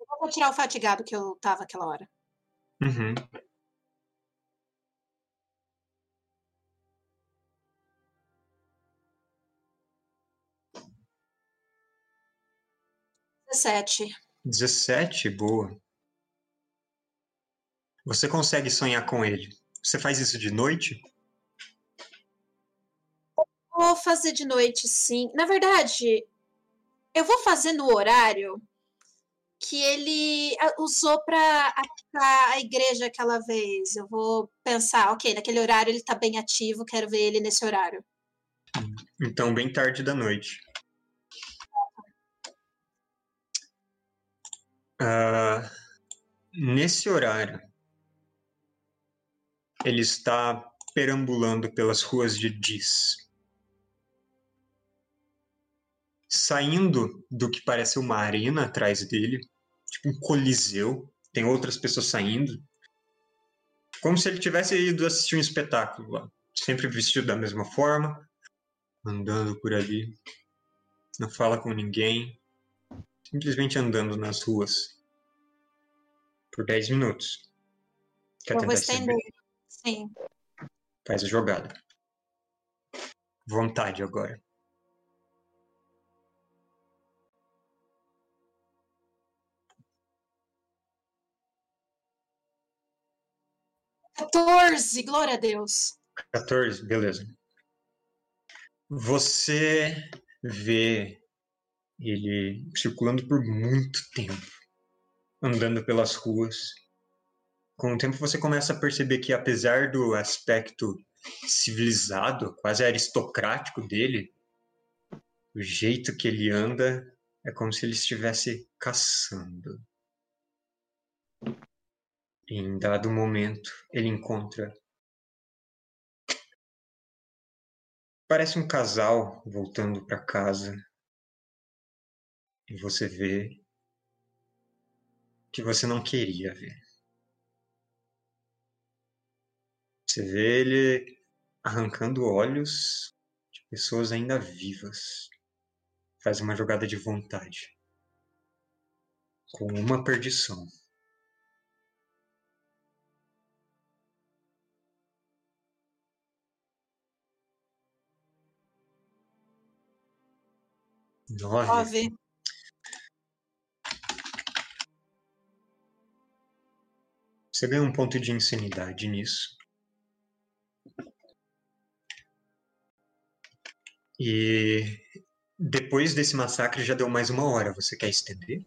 Eu vou tirar o fatigado que eu tava aquela hora. Uhum. Dezessete. 17, boa. Você consegue sonhar com ele. Você faz isso de noite? Vou fazer de noite, sim. Na verdade, eu vou fazer no horário que ele usou para atacar a igreja aquela vez. Eu vou pensar, ok, naquele horário ele tá bem ativo, quero ver ele nesse horário. Então, bem tarde da noite. Ah, nesse horário, ele está perambulando pelas ruas de Diz. Saindo do que parece uma arena atrás dele, tipo um coliseu, tem outras pessoas saindo. Como se ele tivesse ido assistir um espetáculo lá. Sempre vestido da mesma forma, andando por ali. Não fala com ninguém. Simplesmente andando nas ruas. Por 10 minutos. Quer eu vou tentar estender? estender. Sim. Faz a jogada. Vontade agora. Quatorze, glória a Deus. 14, beleza. Você vê ele circulando por muito tempo, andando pelas ruas. Com o tempo você começa a perceber que apesar do aspecto civilizado, quase aristocrático dele, o jeito que ele anda é como se ele estivesse caçando. Em dado momento, ele encontra Parece um casal voltando para casa. E você vê que você não queria ver. Você vê ele arrancando olhos de pessoas ainda vivas. Faz uma jogada de vontade. Com uma perdição. Nove. Nove. Você ganha um ponto de insanidade nisso. E depois desse massacre já deu mais uma hora. Você quer estender?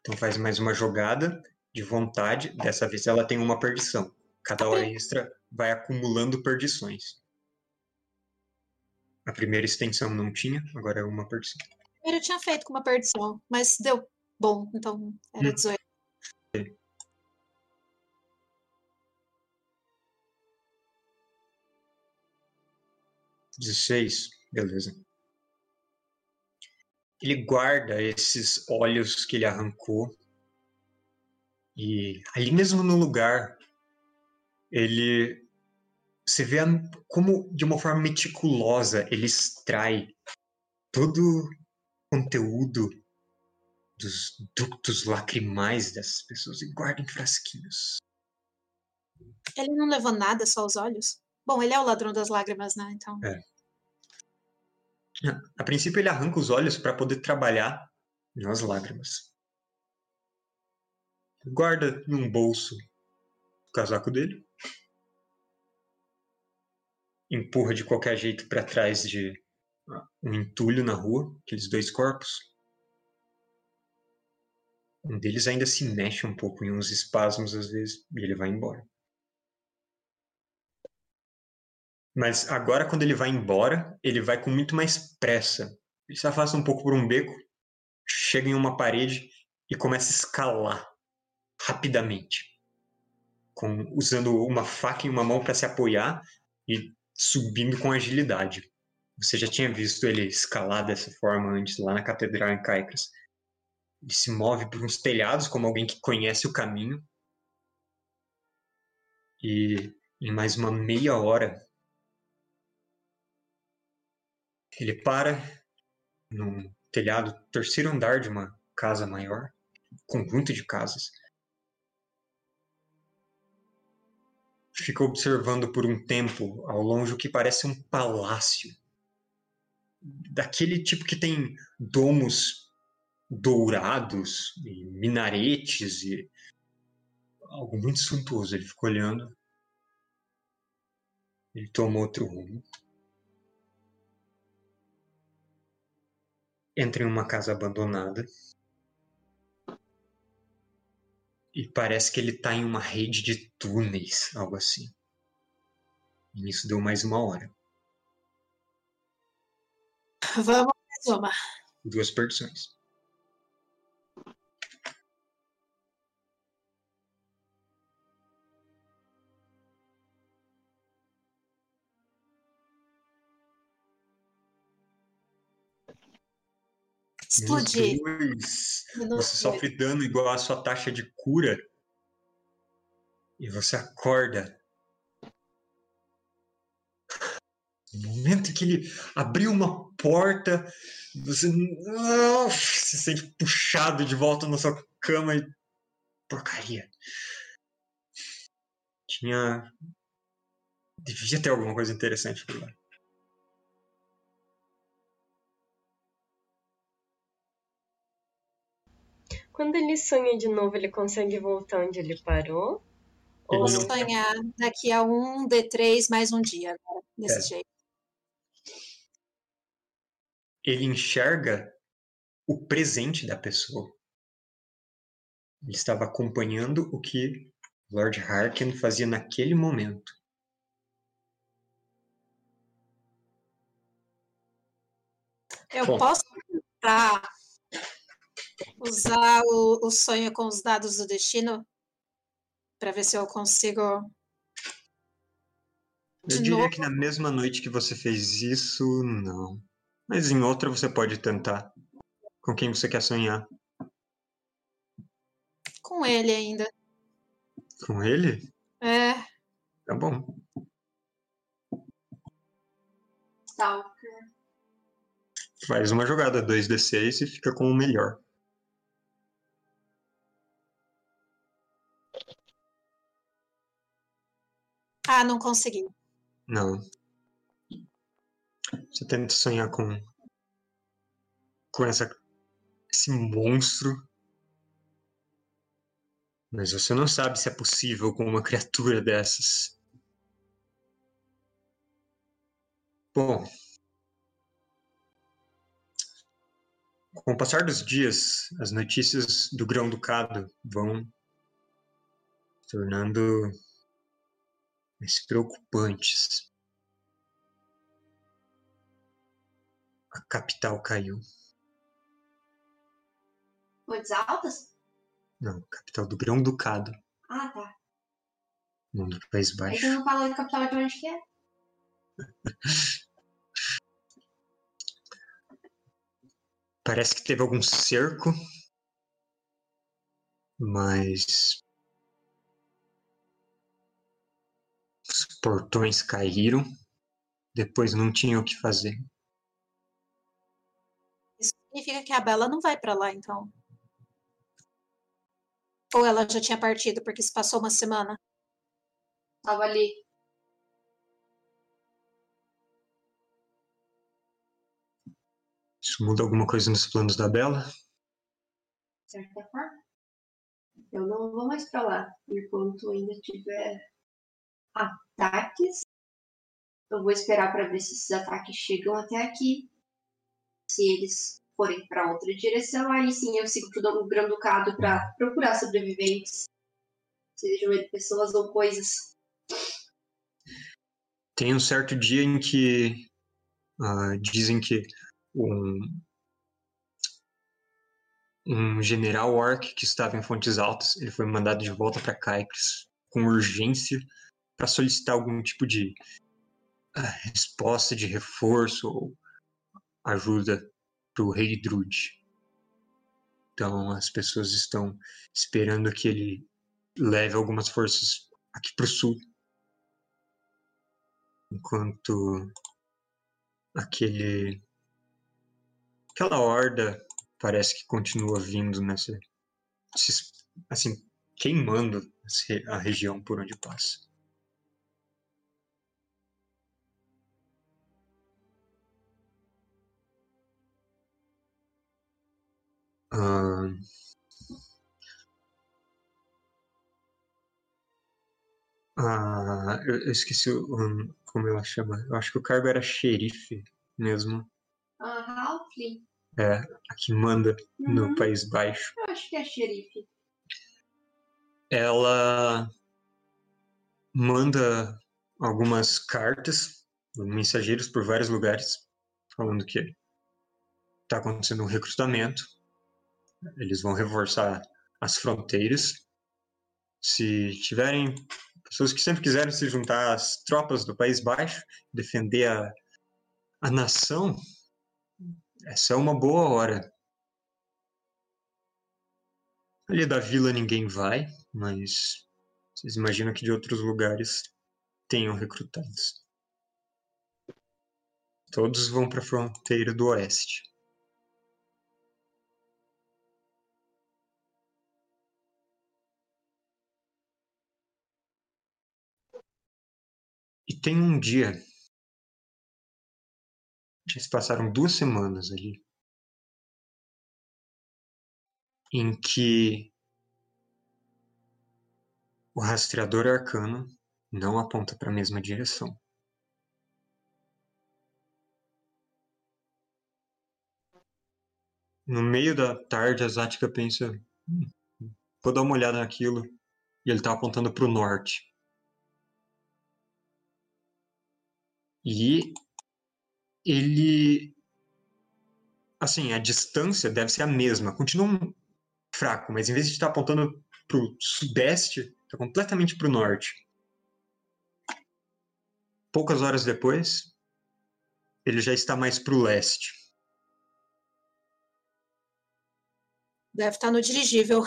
Então faz mais uma jogada de vontade. Dessa vez ela tem uma perdição. Cada hora extra vai acumulando perdições. A primeira extensão não tinha, agora é uma perdição. Primeiro eu tinha feito com uma perdição, mas deu bom, então era Hum. 18. 16, beleza. Ele guarda esses olhos que ele arrancou. E ali mesmo no lugar, ele. Você vê como, de uma forma meticulosa, ele extrai todo o conteúdo dos ductos lacrimais dessas pessoas e guarda em frasquinhos. Ele não levou nada, só os olhos? Bom, ele é o ladrão das lágrimas, né? Então. É. A princípio, ele arranca os olhos para poder trabalhar nas lágrimas. Guarda em um bolso o casaco dele. Empurra de qualquer jeito para trás de ah, um entulho na rua, aqueles dois corpos. Um deles ainda se mexe um pouco em uns espasmos às vezes e ele vai embora. Mas agora, quando ele vai embora, ele vai com muito mais pressa. Ele se afasta um pouco por um beco, chega em uma parede e começa a escalar rapidamente, com, usando uma faca em uma mão para se apoiar e subindo com agilidade. Você já tinha visto ele escalar dessa forma antes lá na catedral em Caicras. Ele se move por uns telhados como alguém que conhece o caminho. E em mais uma meia hora ele para num telhado, terceiro andar de uma casa maior, conjunto de casas. Fica observando por um tempo ao longe o que parece um palácio. Daquele tipo que tem domos dourados e minaretes e algo muito suntuoso. Ele ficou olhando. Ele tomou outro rumo. entra em uma casa abandonada. E parece que ele tá em uma rede de túneis, algo assim. E isso deu mais uma hora. Vamos mais uma. Duas perdições. Explodir. Você sofre dano igual à sua taxa de cura. E você acorda. No momento em que ele abriu uma porta, você ah, se sente puxado de volta na sua cama e. Porcaria. Tinha. Devia ter alguma coisa interessante por lá. Quando ele sonha de novo, ele consegue voltar onde ele parou? Ele Vou não- sonhar daqui a um D3 mais um dia agora, desse É. jeito. ele enxerga o presente da pessoa. Ele estava acompanhando o que Lord Harkin fazia naquele momento. Eu Bom. posso tentar usar o, o sonho com os dados do destino para ver se eu consigo. Eu De diria novo? que na mesma noite que você fez isso, não. Mas em outra você pode tentar. Com quem você quer sonhar? Com ele ainda. Com ele? É, Tá bom. Stalker. Faz uma jogada 2d6 e fica com o melhor. Ah, não consegui. Não. Você tenta sonhar com. com essa. esse monstro. Mas você não sabe se é possível com uma criatura dessas. Bom. Com o passar dos dias, as notícias do grão-ducado vão se tornando mais preocupantes. A capital caiu. Pontes altas? Não, capital do grão-ducado, Ah, tá. não do País Aí Baixo. você não falou de capital de onde que é? Parece que teve algum cerco, mas portões caíram. Depois não tinha o que fazer. Isso significa que a Bela não vai para lá, então. Ou ela já tinha partido porque se passou uma semana. Tava ali. Isso muda alguma coisa nos planos da Bela? De certa forma. Eu não vou mais pra lá. Enquanto ainda tiver ataques, eu vou esperar para ver se esses ataques chegam até aqui. Se eles forem para outra direção, aí sim eu sigo pro o Granducado para procurar sobreviventes. Sejam eles pessoas ou coisas. Tem um certo dia em que uh, dizem que um, um general orc que estava em Fontes Altas, ele foi mandado de volta para Caicres com urgência para solicitar algum tipo de uh, resposta de reforço ou ajuda para o rei Druid. Então as pessoas estão esperando que ele leve algumas forças aqui para o sul, enquanto aquele aquela horda parece que continua vindo nessa assim queimando a região por onde passa. Ah, ah, eu, eu esqueci o, como ela chama. Eu acho que o cargo era xerife mesmo. Ah, Halfling. É, a que manda Uhum. no País Baixo. Eu acho que é xerife. Ela manda algumas cartas, mensageiros por vários lugares, falando que está acontecendo um recrutamento. Eles vão reforçar as fronteiras. Se tiverem pessoas que sempre quiserem se juntar às tropas do País Baixo, defender a, a nação, essa é uma boa hora. Ali da vila ninguém vai, mas vocês imaginam que de outros lugares tenham recrutados. Todos vão para a fronteira do oeste. Tem um dia. Se passaram duas semanas ali. Em que o rastreador arcano não aponta para a mesma direção. No meio da tarde, a Zática pensa: "Hum, vou dar uma olhada naquilo. E ele está apontando para o norte. E ele. Assim, a distância deve ser a mesma. Continua um fraco, mas em vez de estar apontando para o sudeste, está completamente para o norte. Poucas horas depois, ele já está mais para o leste. Deve estar no dirigível.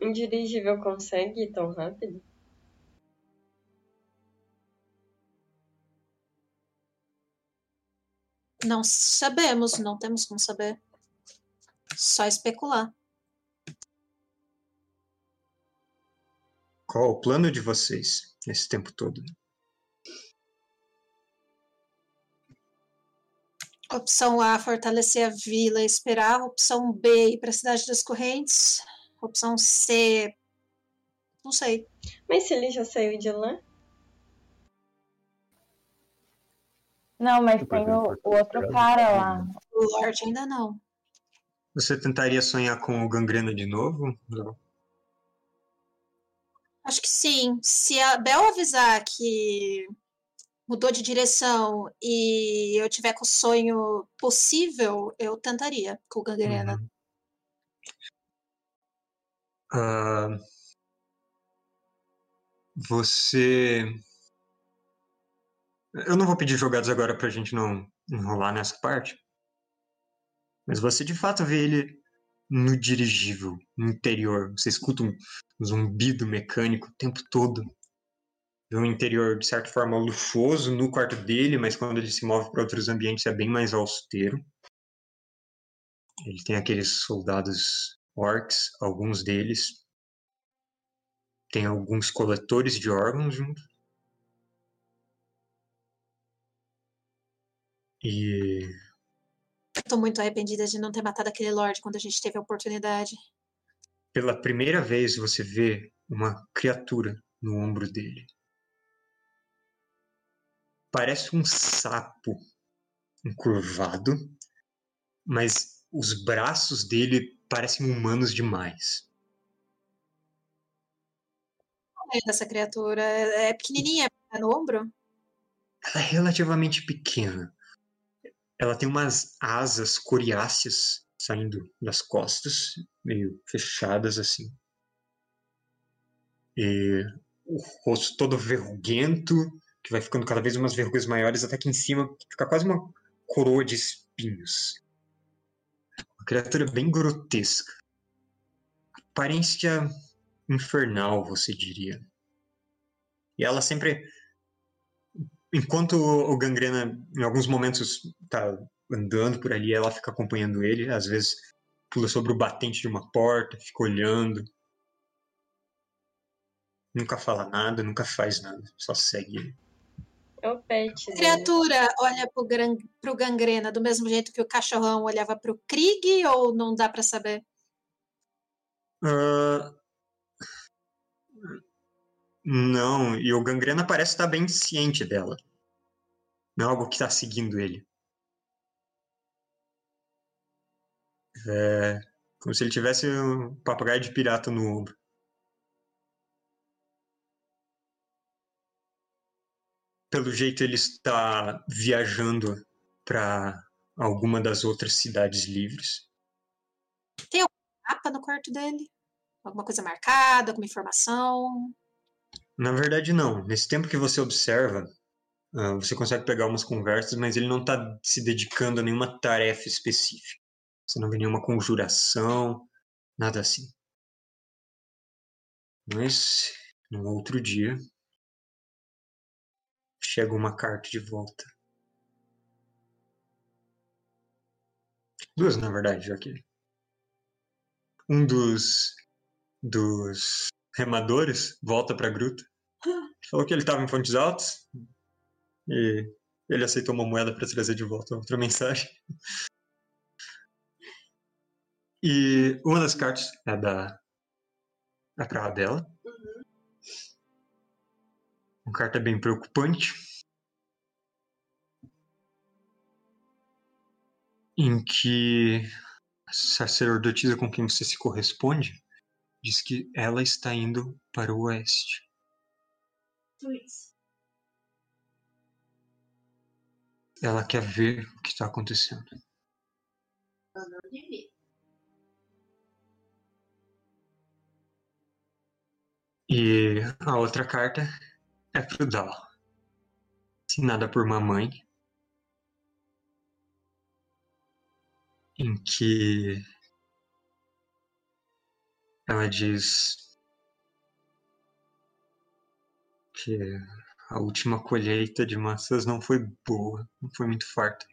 Um dirigível consegue ir tão rápido? Não sabemos, não temos como saber. Só especular. Qual o plano de vocês esse tempo todo? Opção A, fortalecer a vila e esperar. Opção B, ir para a Cidade das Correntes. Opção C, não sei. Mas se ele já saiu de lá? Não, mas tem o, o outro cara lá. O Lorde ainda não. Você tentaria sonhar com o Gangrena de novo? Não. Acho que sim. Se a Bel avisar que mudou de direção e eu tiver com o sonho possível, eu tentaria com o Gangrena. Uhum. Ah, você. Eu não vou pedir jogadas agora pra gente não enrolar nessa parte. Mas você de fato vê ele no dirigível, no interior. Você escuta um zumbido mecânico o tempo todo. Vê um interior, de certa forma, luxuoso no quarto dele, mas quando ele se move para outros ambientes é bem mais austero. Ele tem aqueles soldados orcs, alguns deles. Tem alguns coletores de órgãos junto. E Tô muito arrependida de não ter matado aquele Lorde quando a gente teve a oportunidade. Pela primeira vez você vê uma criatura no ombro dele. Parece um sapo encurvado, mas os braços dele parecem humanos demais. É essa criatura é pequenininha, é no ombro? Ela é relativamente pequena. Ela tem umas asas coriáceas saindo das costas, meio fechadas assim. E o rosto todo verruguento, que vai ficando cada vez umas verrugas maiores, até que em cima fica quase uma coroa de espinhos. Uma criatura bem grotesca. Aparência infernal, você diria. E ela sempre. Enquanto o Gangrena, em alguns momentos, tá andando por ali, ela fica acompanhando ele. Às vezes pula sobre o batente de uma porta, fica olhando. Nunca fala nada, nunca faz nada, só segue ele. É o pet. A criatura olha pro, gran... pro Gangrena do mesmo jeito que o cachorrão olhava pro Krieg ou não dá pra saber? Ah, Não, e o Gangrena parece estar bem ciente dela. Não é algo que está seguindo ele. É como se ele tivesse um papagaio de pirata no ombro. Pelo jeito, ele está viajando para alguma das outras cidades livres. Mapa no quarto dele? Alguma coisa marcada, alguma informação? Na verdade, não. Nesse tempo que você observa, ah, você consegue pegar umas conversas, mas ele não está se dedicando a nenhuma tarefa específica. Você não vê nenhuma conjuração, nada assim. Mas, no outro dia, chega uma carta de volta. Duas, na verdade, já que um dos dos remadores volta para a gruta. Falou que ele estava em Fontes Altas e ele aceitou uma moeda para trazer de volta outra mensagem. E uma das cartas é da é para a Bela. Uma carta bem preocupante. Em que a sacerdotisa com quem você se corresponde diz que ela está indo para o oeste. Luiz. Ela quer ver o que está acontecendo. Eu não diria. E a outra carta é pro Dal. Assinada por mamãe. Em que ela diz que a última colheita de maçãs não foi boa, não foi muito farta.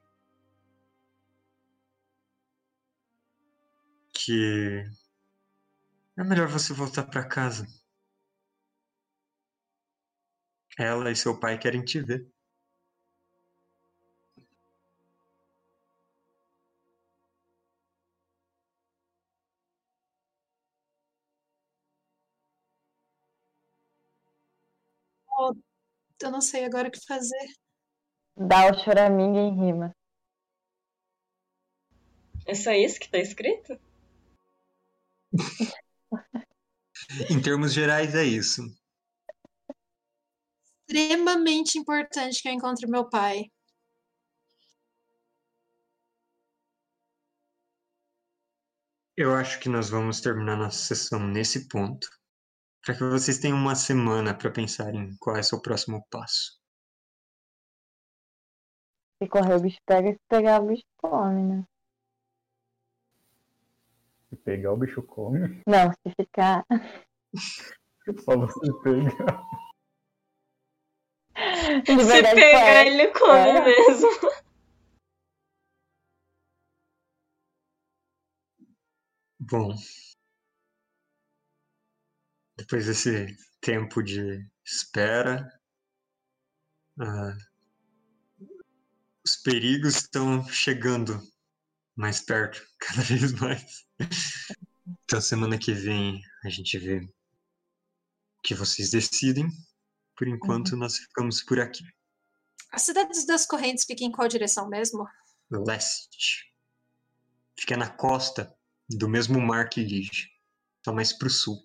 Que é melhor você voltar para casa. Ela e seu pai querem te ver. Eu não sei agora o que fazer. Dá o choraminga em rima. É só isso que tá escrito? Em termos gerais, é isso. Extremamente importante que eu encontre meu pai. Eu acho que nós vamos terminar nossa sessão nesse ponto, para que vocês tenham uma semana para pensar em qual é o seu próximo passo. Se correr o bicho pega, se pegar o bicho come, né? Se pegar o bicho come, Não, se ficar. só você pegar. Se pegar, ele come É. mesmo. Bom, depois desse tempo de espera, ah, os perigos estão chegando mais perto, cada vez mais. Então, semana que vem a gente vê o que vocês decidem. Por enquanto, nós ficamos por aqui. A cidade das correntes fica em qual direção mesmo? Leste. Fica na costa do mesmo mar que Lige. Só mais pro sul.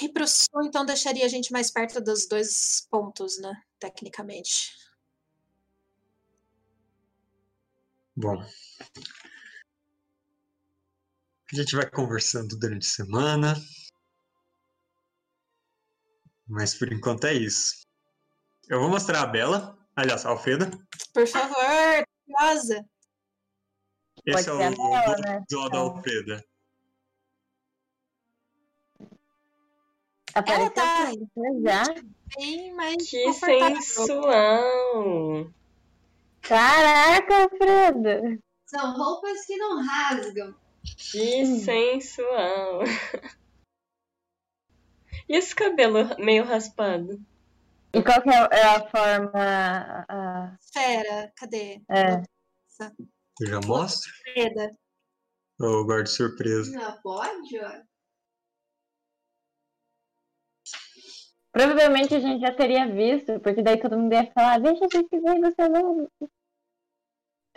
E pro sul, então, deixaria a gente mais perto dos dois pontos, né? Tecnicamente. Bom. A gente vai conversando durante a semana. Mas por enquanto é isso. Eu vou mostrar a Bela. Aliás, a Alfeda. Por favor, curiosa. Esse Pode é o Bela, né? visual da Alfeda. Apareceu tá- já. Bem mais Que sensual! Caraca, Alfredo! São roupas que não rasgam. Que sensual! E esse cabelo meio raspado? E qual que é é a forma. a- Fera, cadê? É. Eu já mostro? Seda. Ou guardo surpresa? Não pode, ó. Provavelmente a gente já teria visto, porque daí todo mundo ia falar, deixa eu ver se vem você não.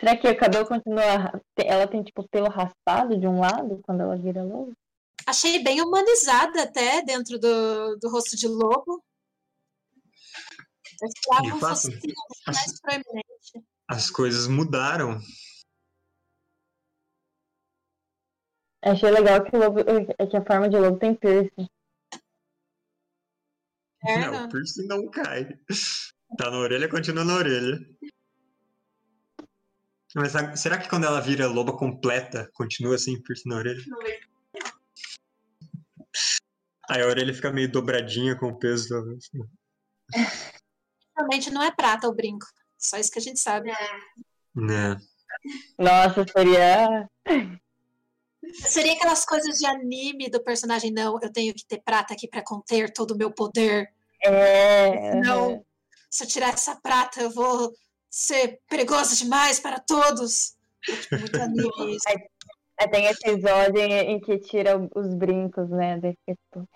Será que o cabelo continua. Ela tem tipo pelo raspado de um lado quando ela vira lobo? Achei bem humanizada até dentro do, do rosto de lobo. Eu esperava De um fato. focinho mais proeminente. As coisas mudaram. Achei legal que, o lobo, é que a forma de lobo tem piercing. Não, o piercing não cai. Tá na orelha, continua na orelha. Mas será que quando ela vira loba completa, continua assim, piercing na orelha? Aí a orelha fica meio dobradinha com o peso da... assim. Realmente não é prata o brinco. Só isso que a gente sabe. Né? Nossa, seria. Seria aquelas coisas de anime do personagem, não, eu tenho que ter prata aqui pra conter todo o meu poder. É. Não, se eu tirar essa prata, eu vou ser perigoso demais para todos. É, tipo, muito anime isso. Aí tem episódio em, em que tira os brincos, né? Fica, tipo,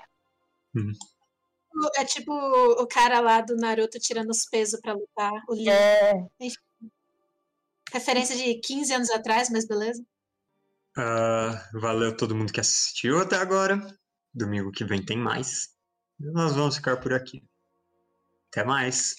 É tipo o cara lá do Naruto tirando os pesos pra lutar. O Lee. É, Referência de 15 anos atrás, mas beleza. Ah, valeu todo mundo que assistiu até agora. Domingo que vem tem mais. Nós vamos ficar por aqui. Até mais.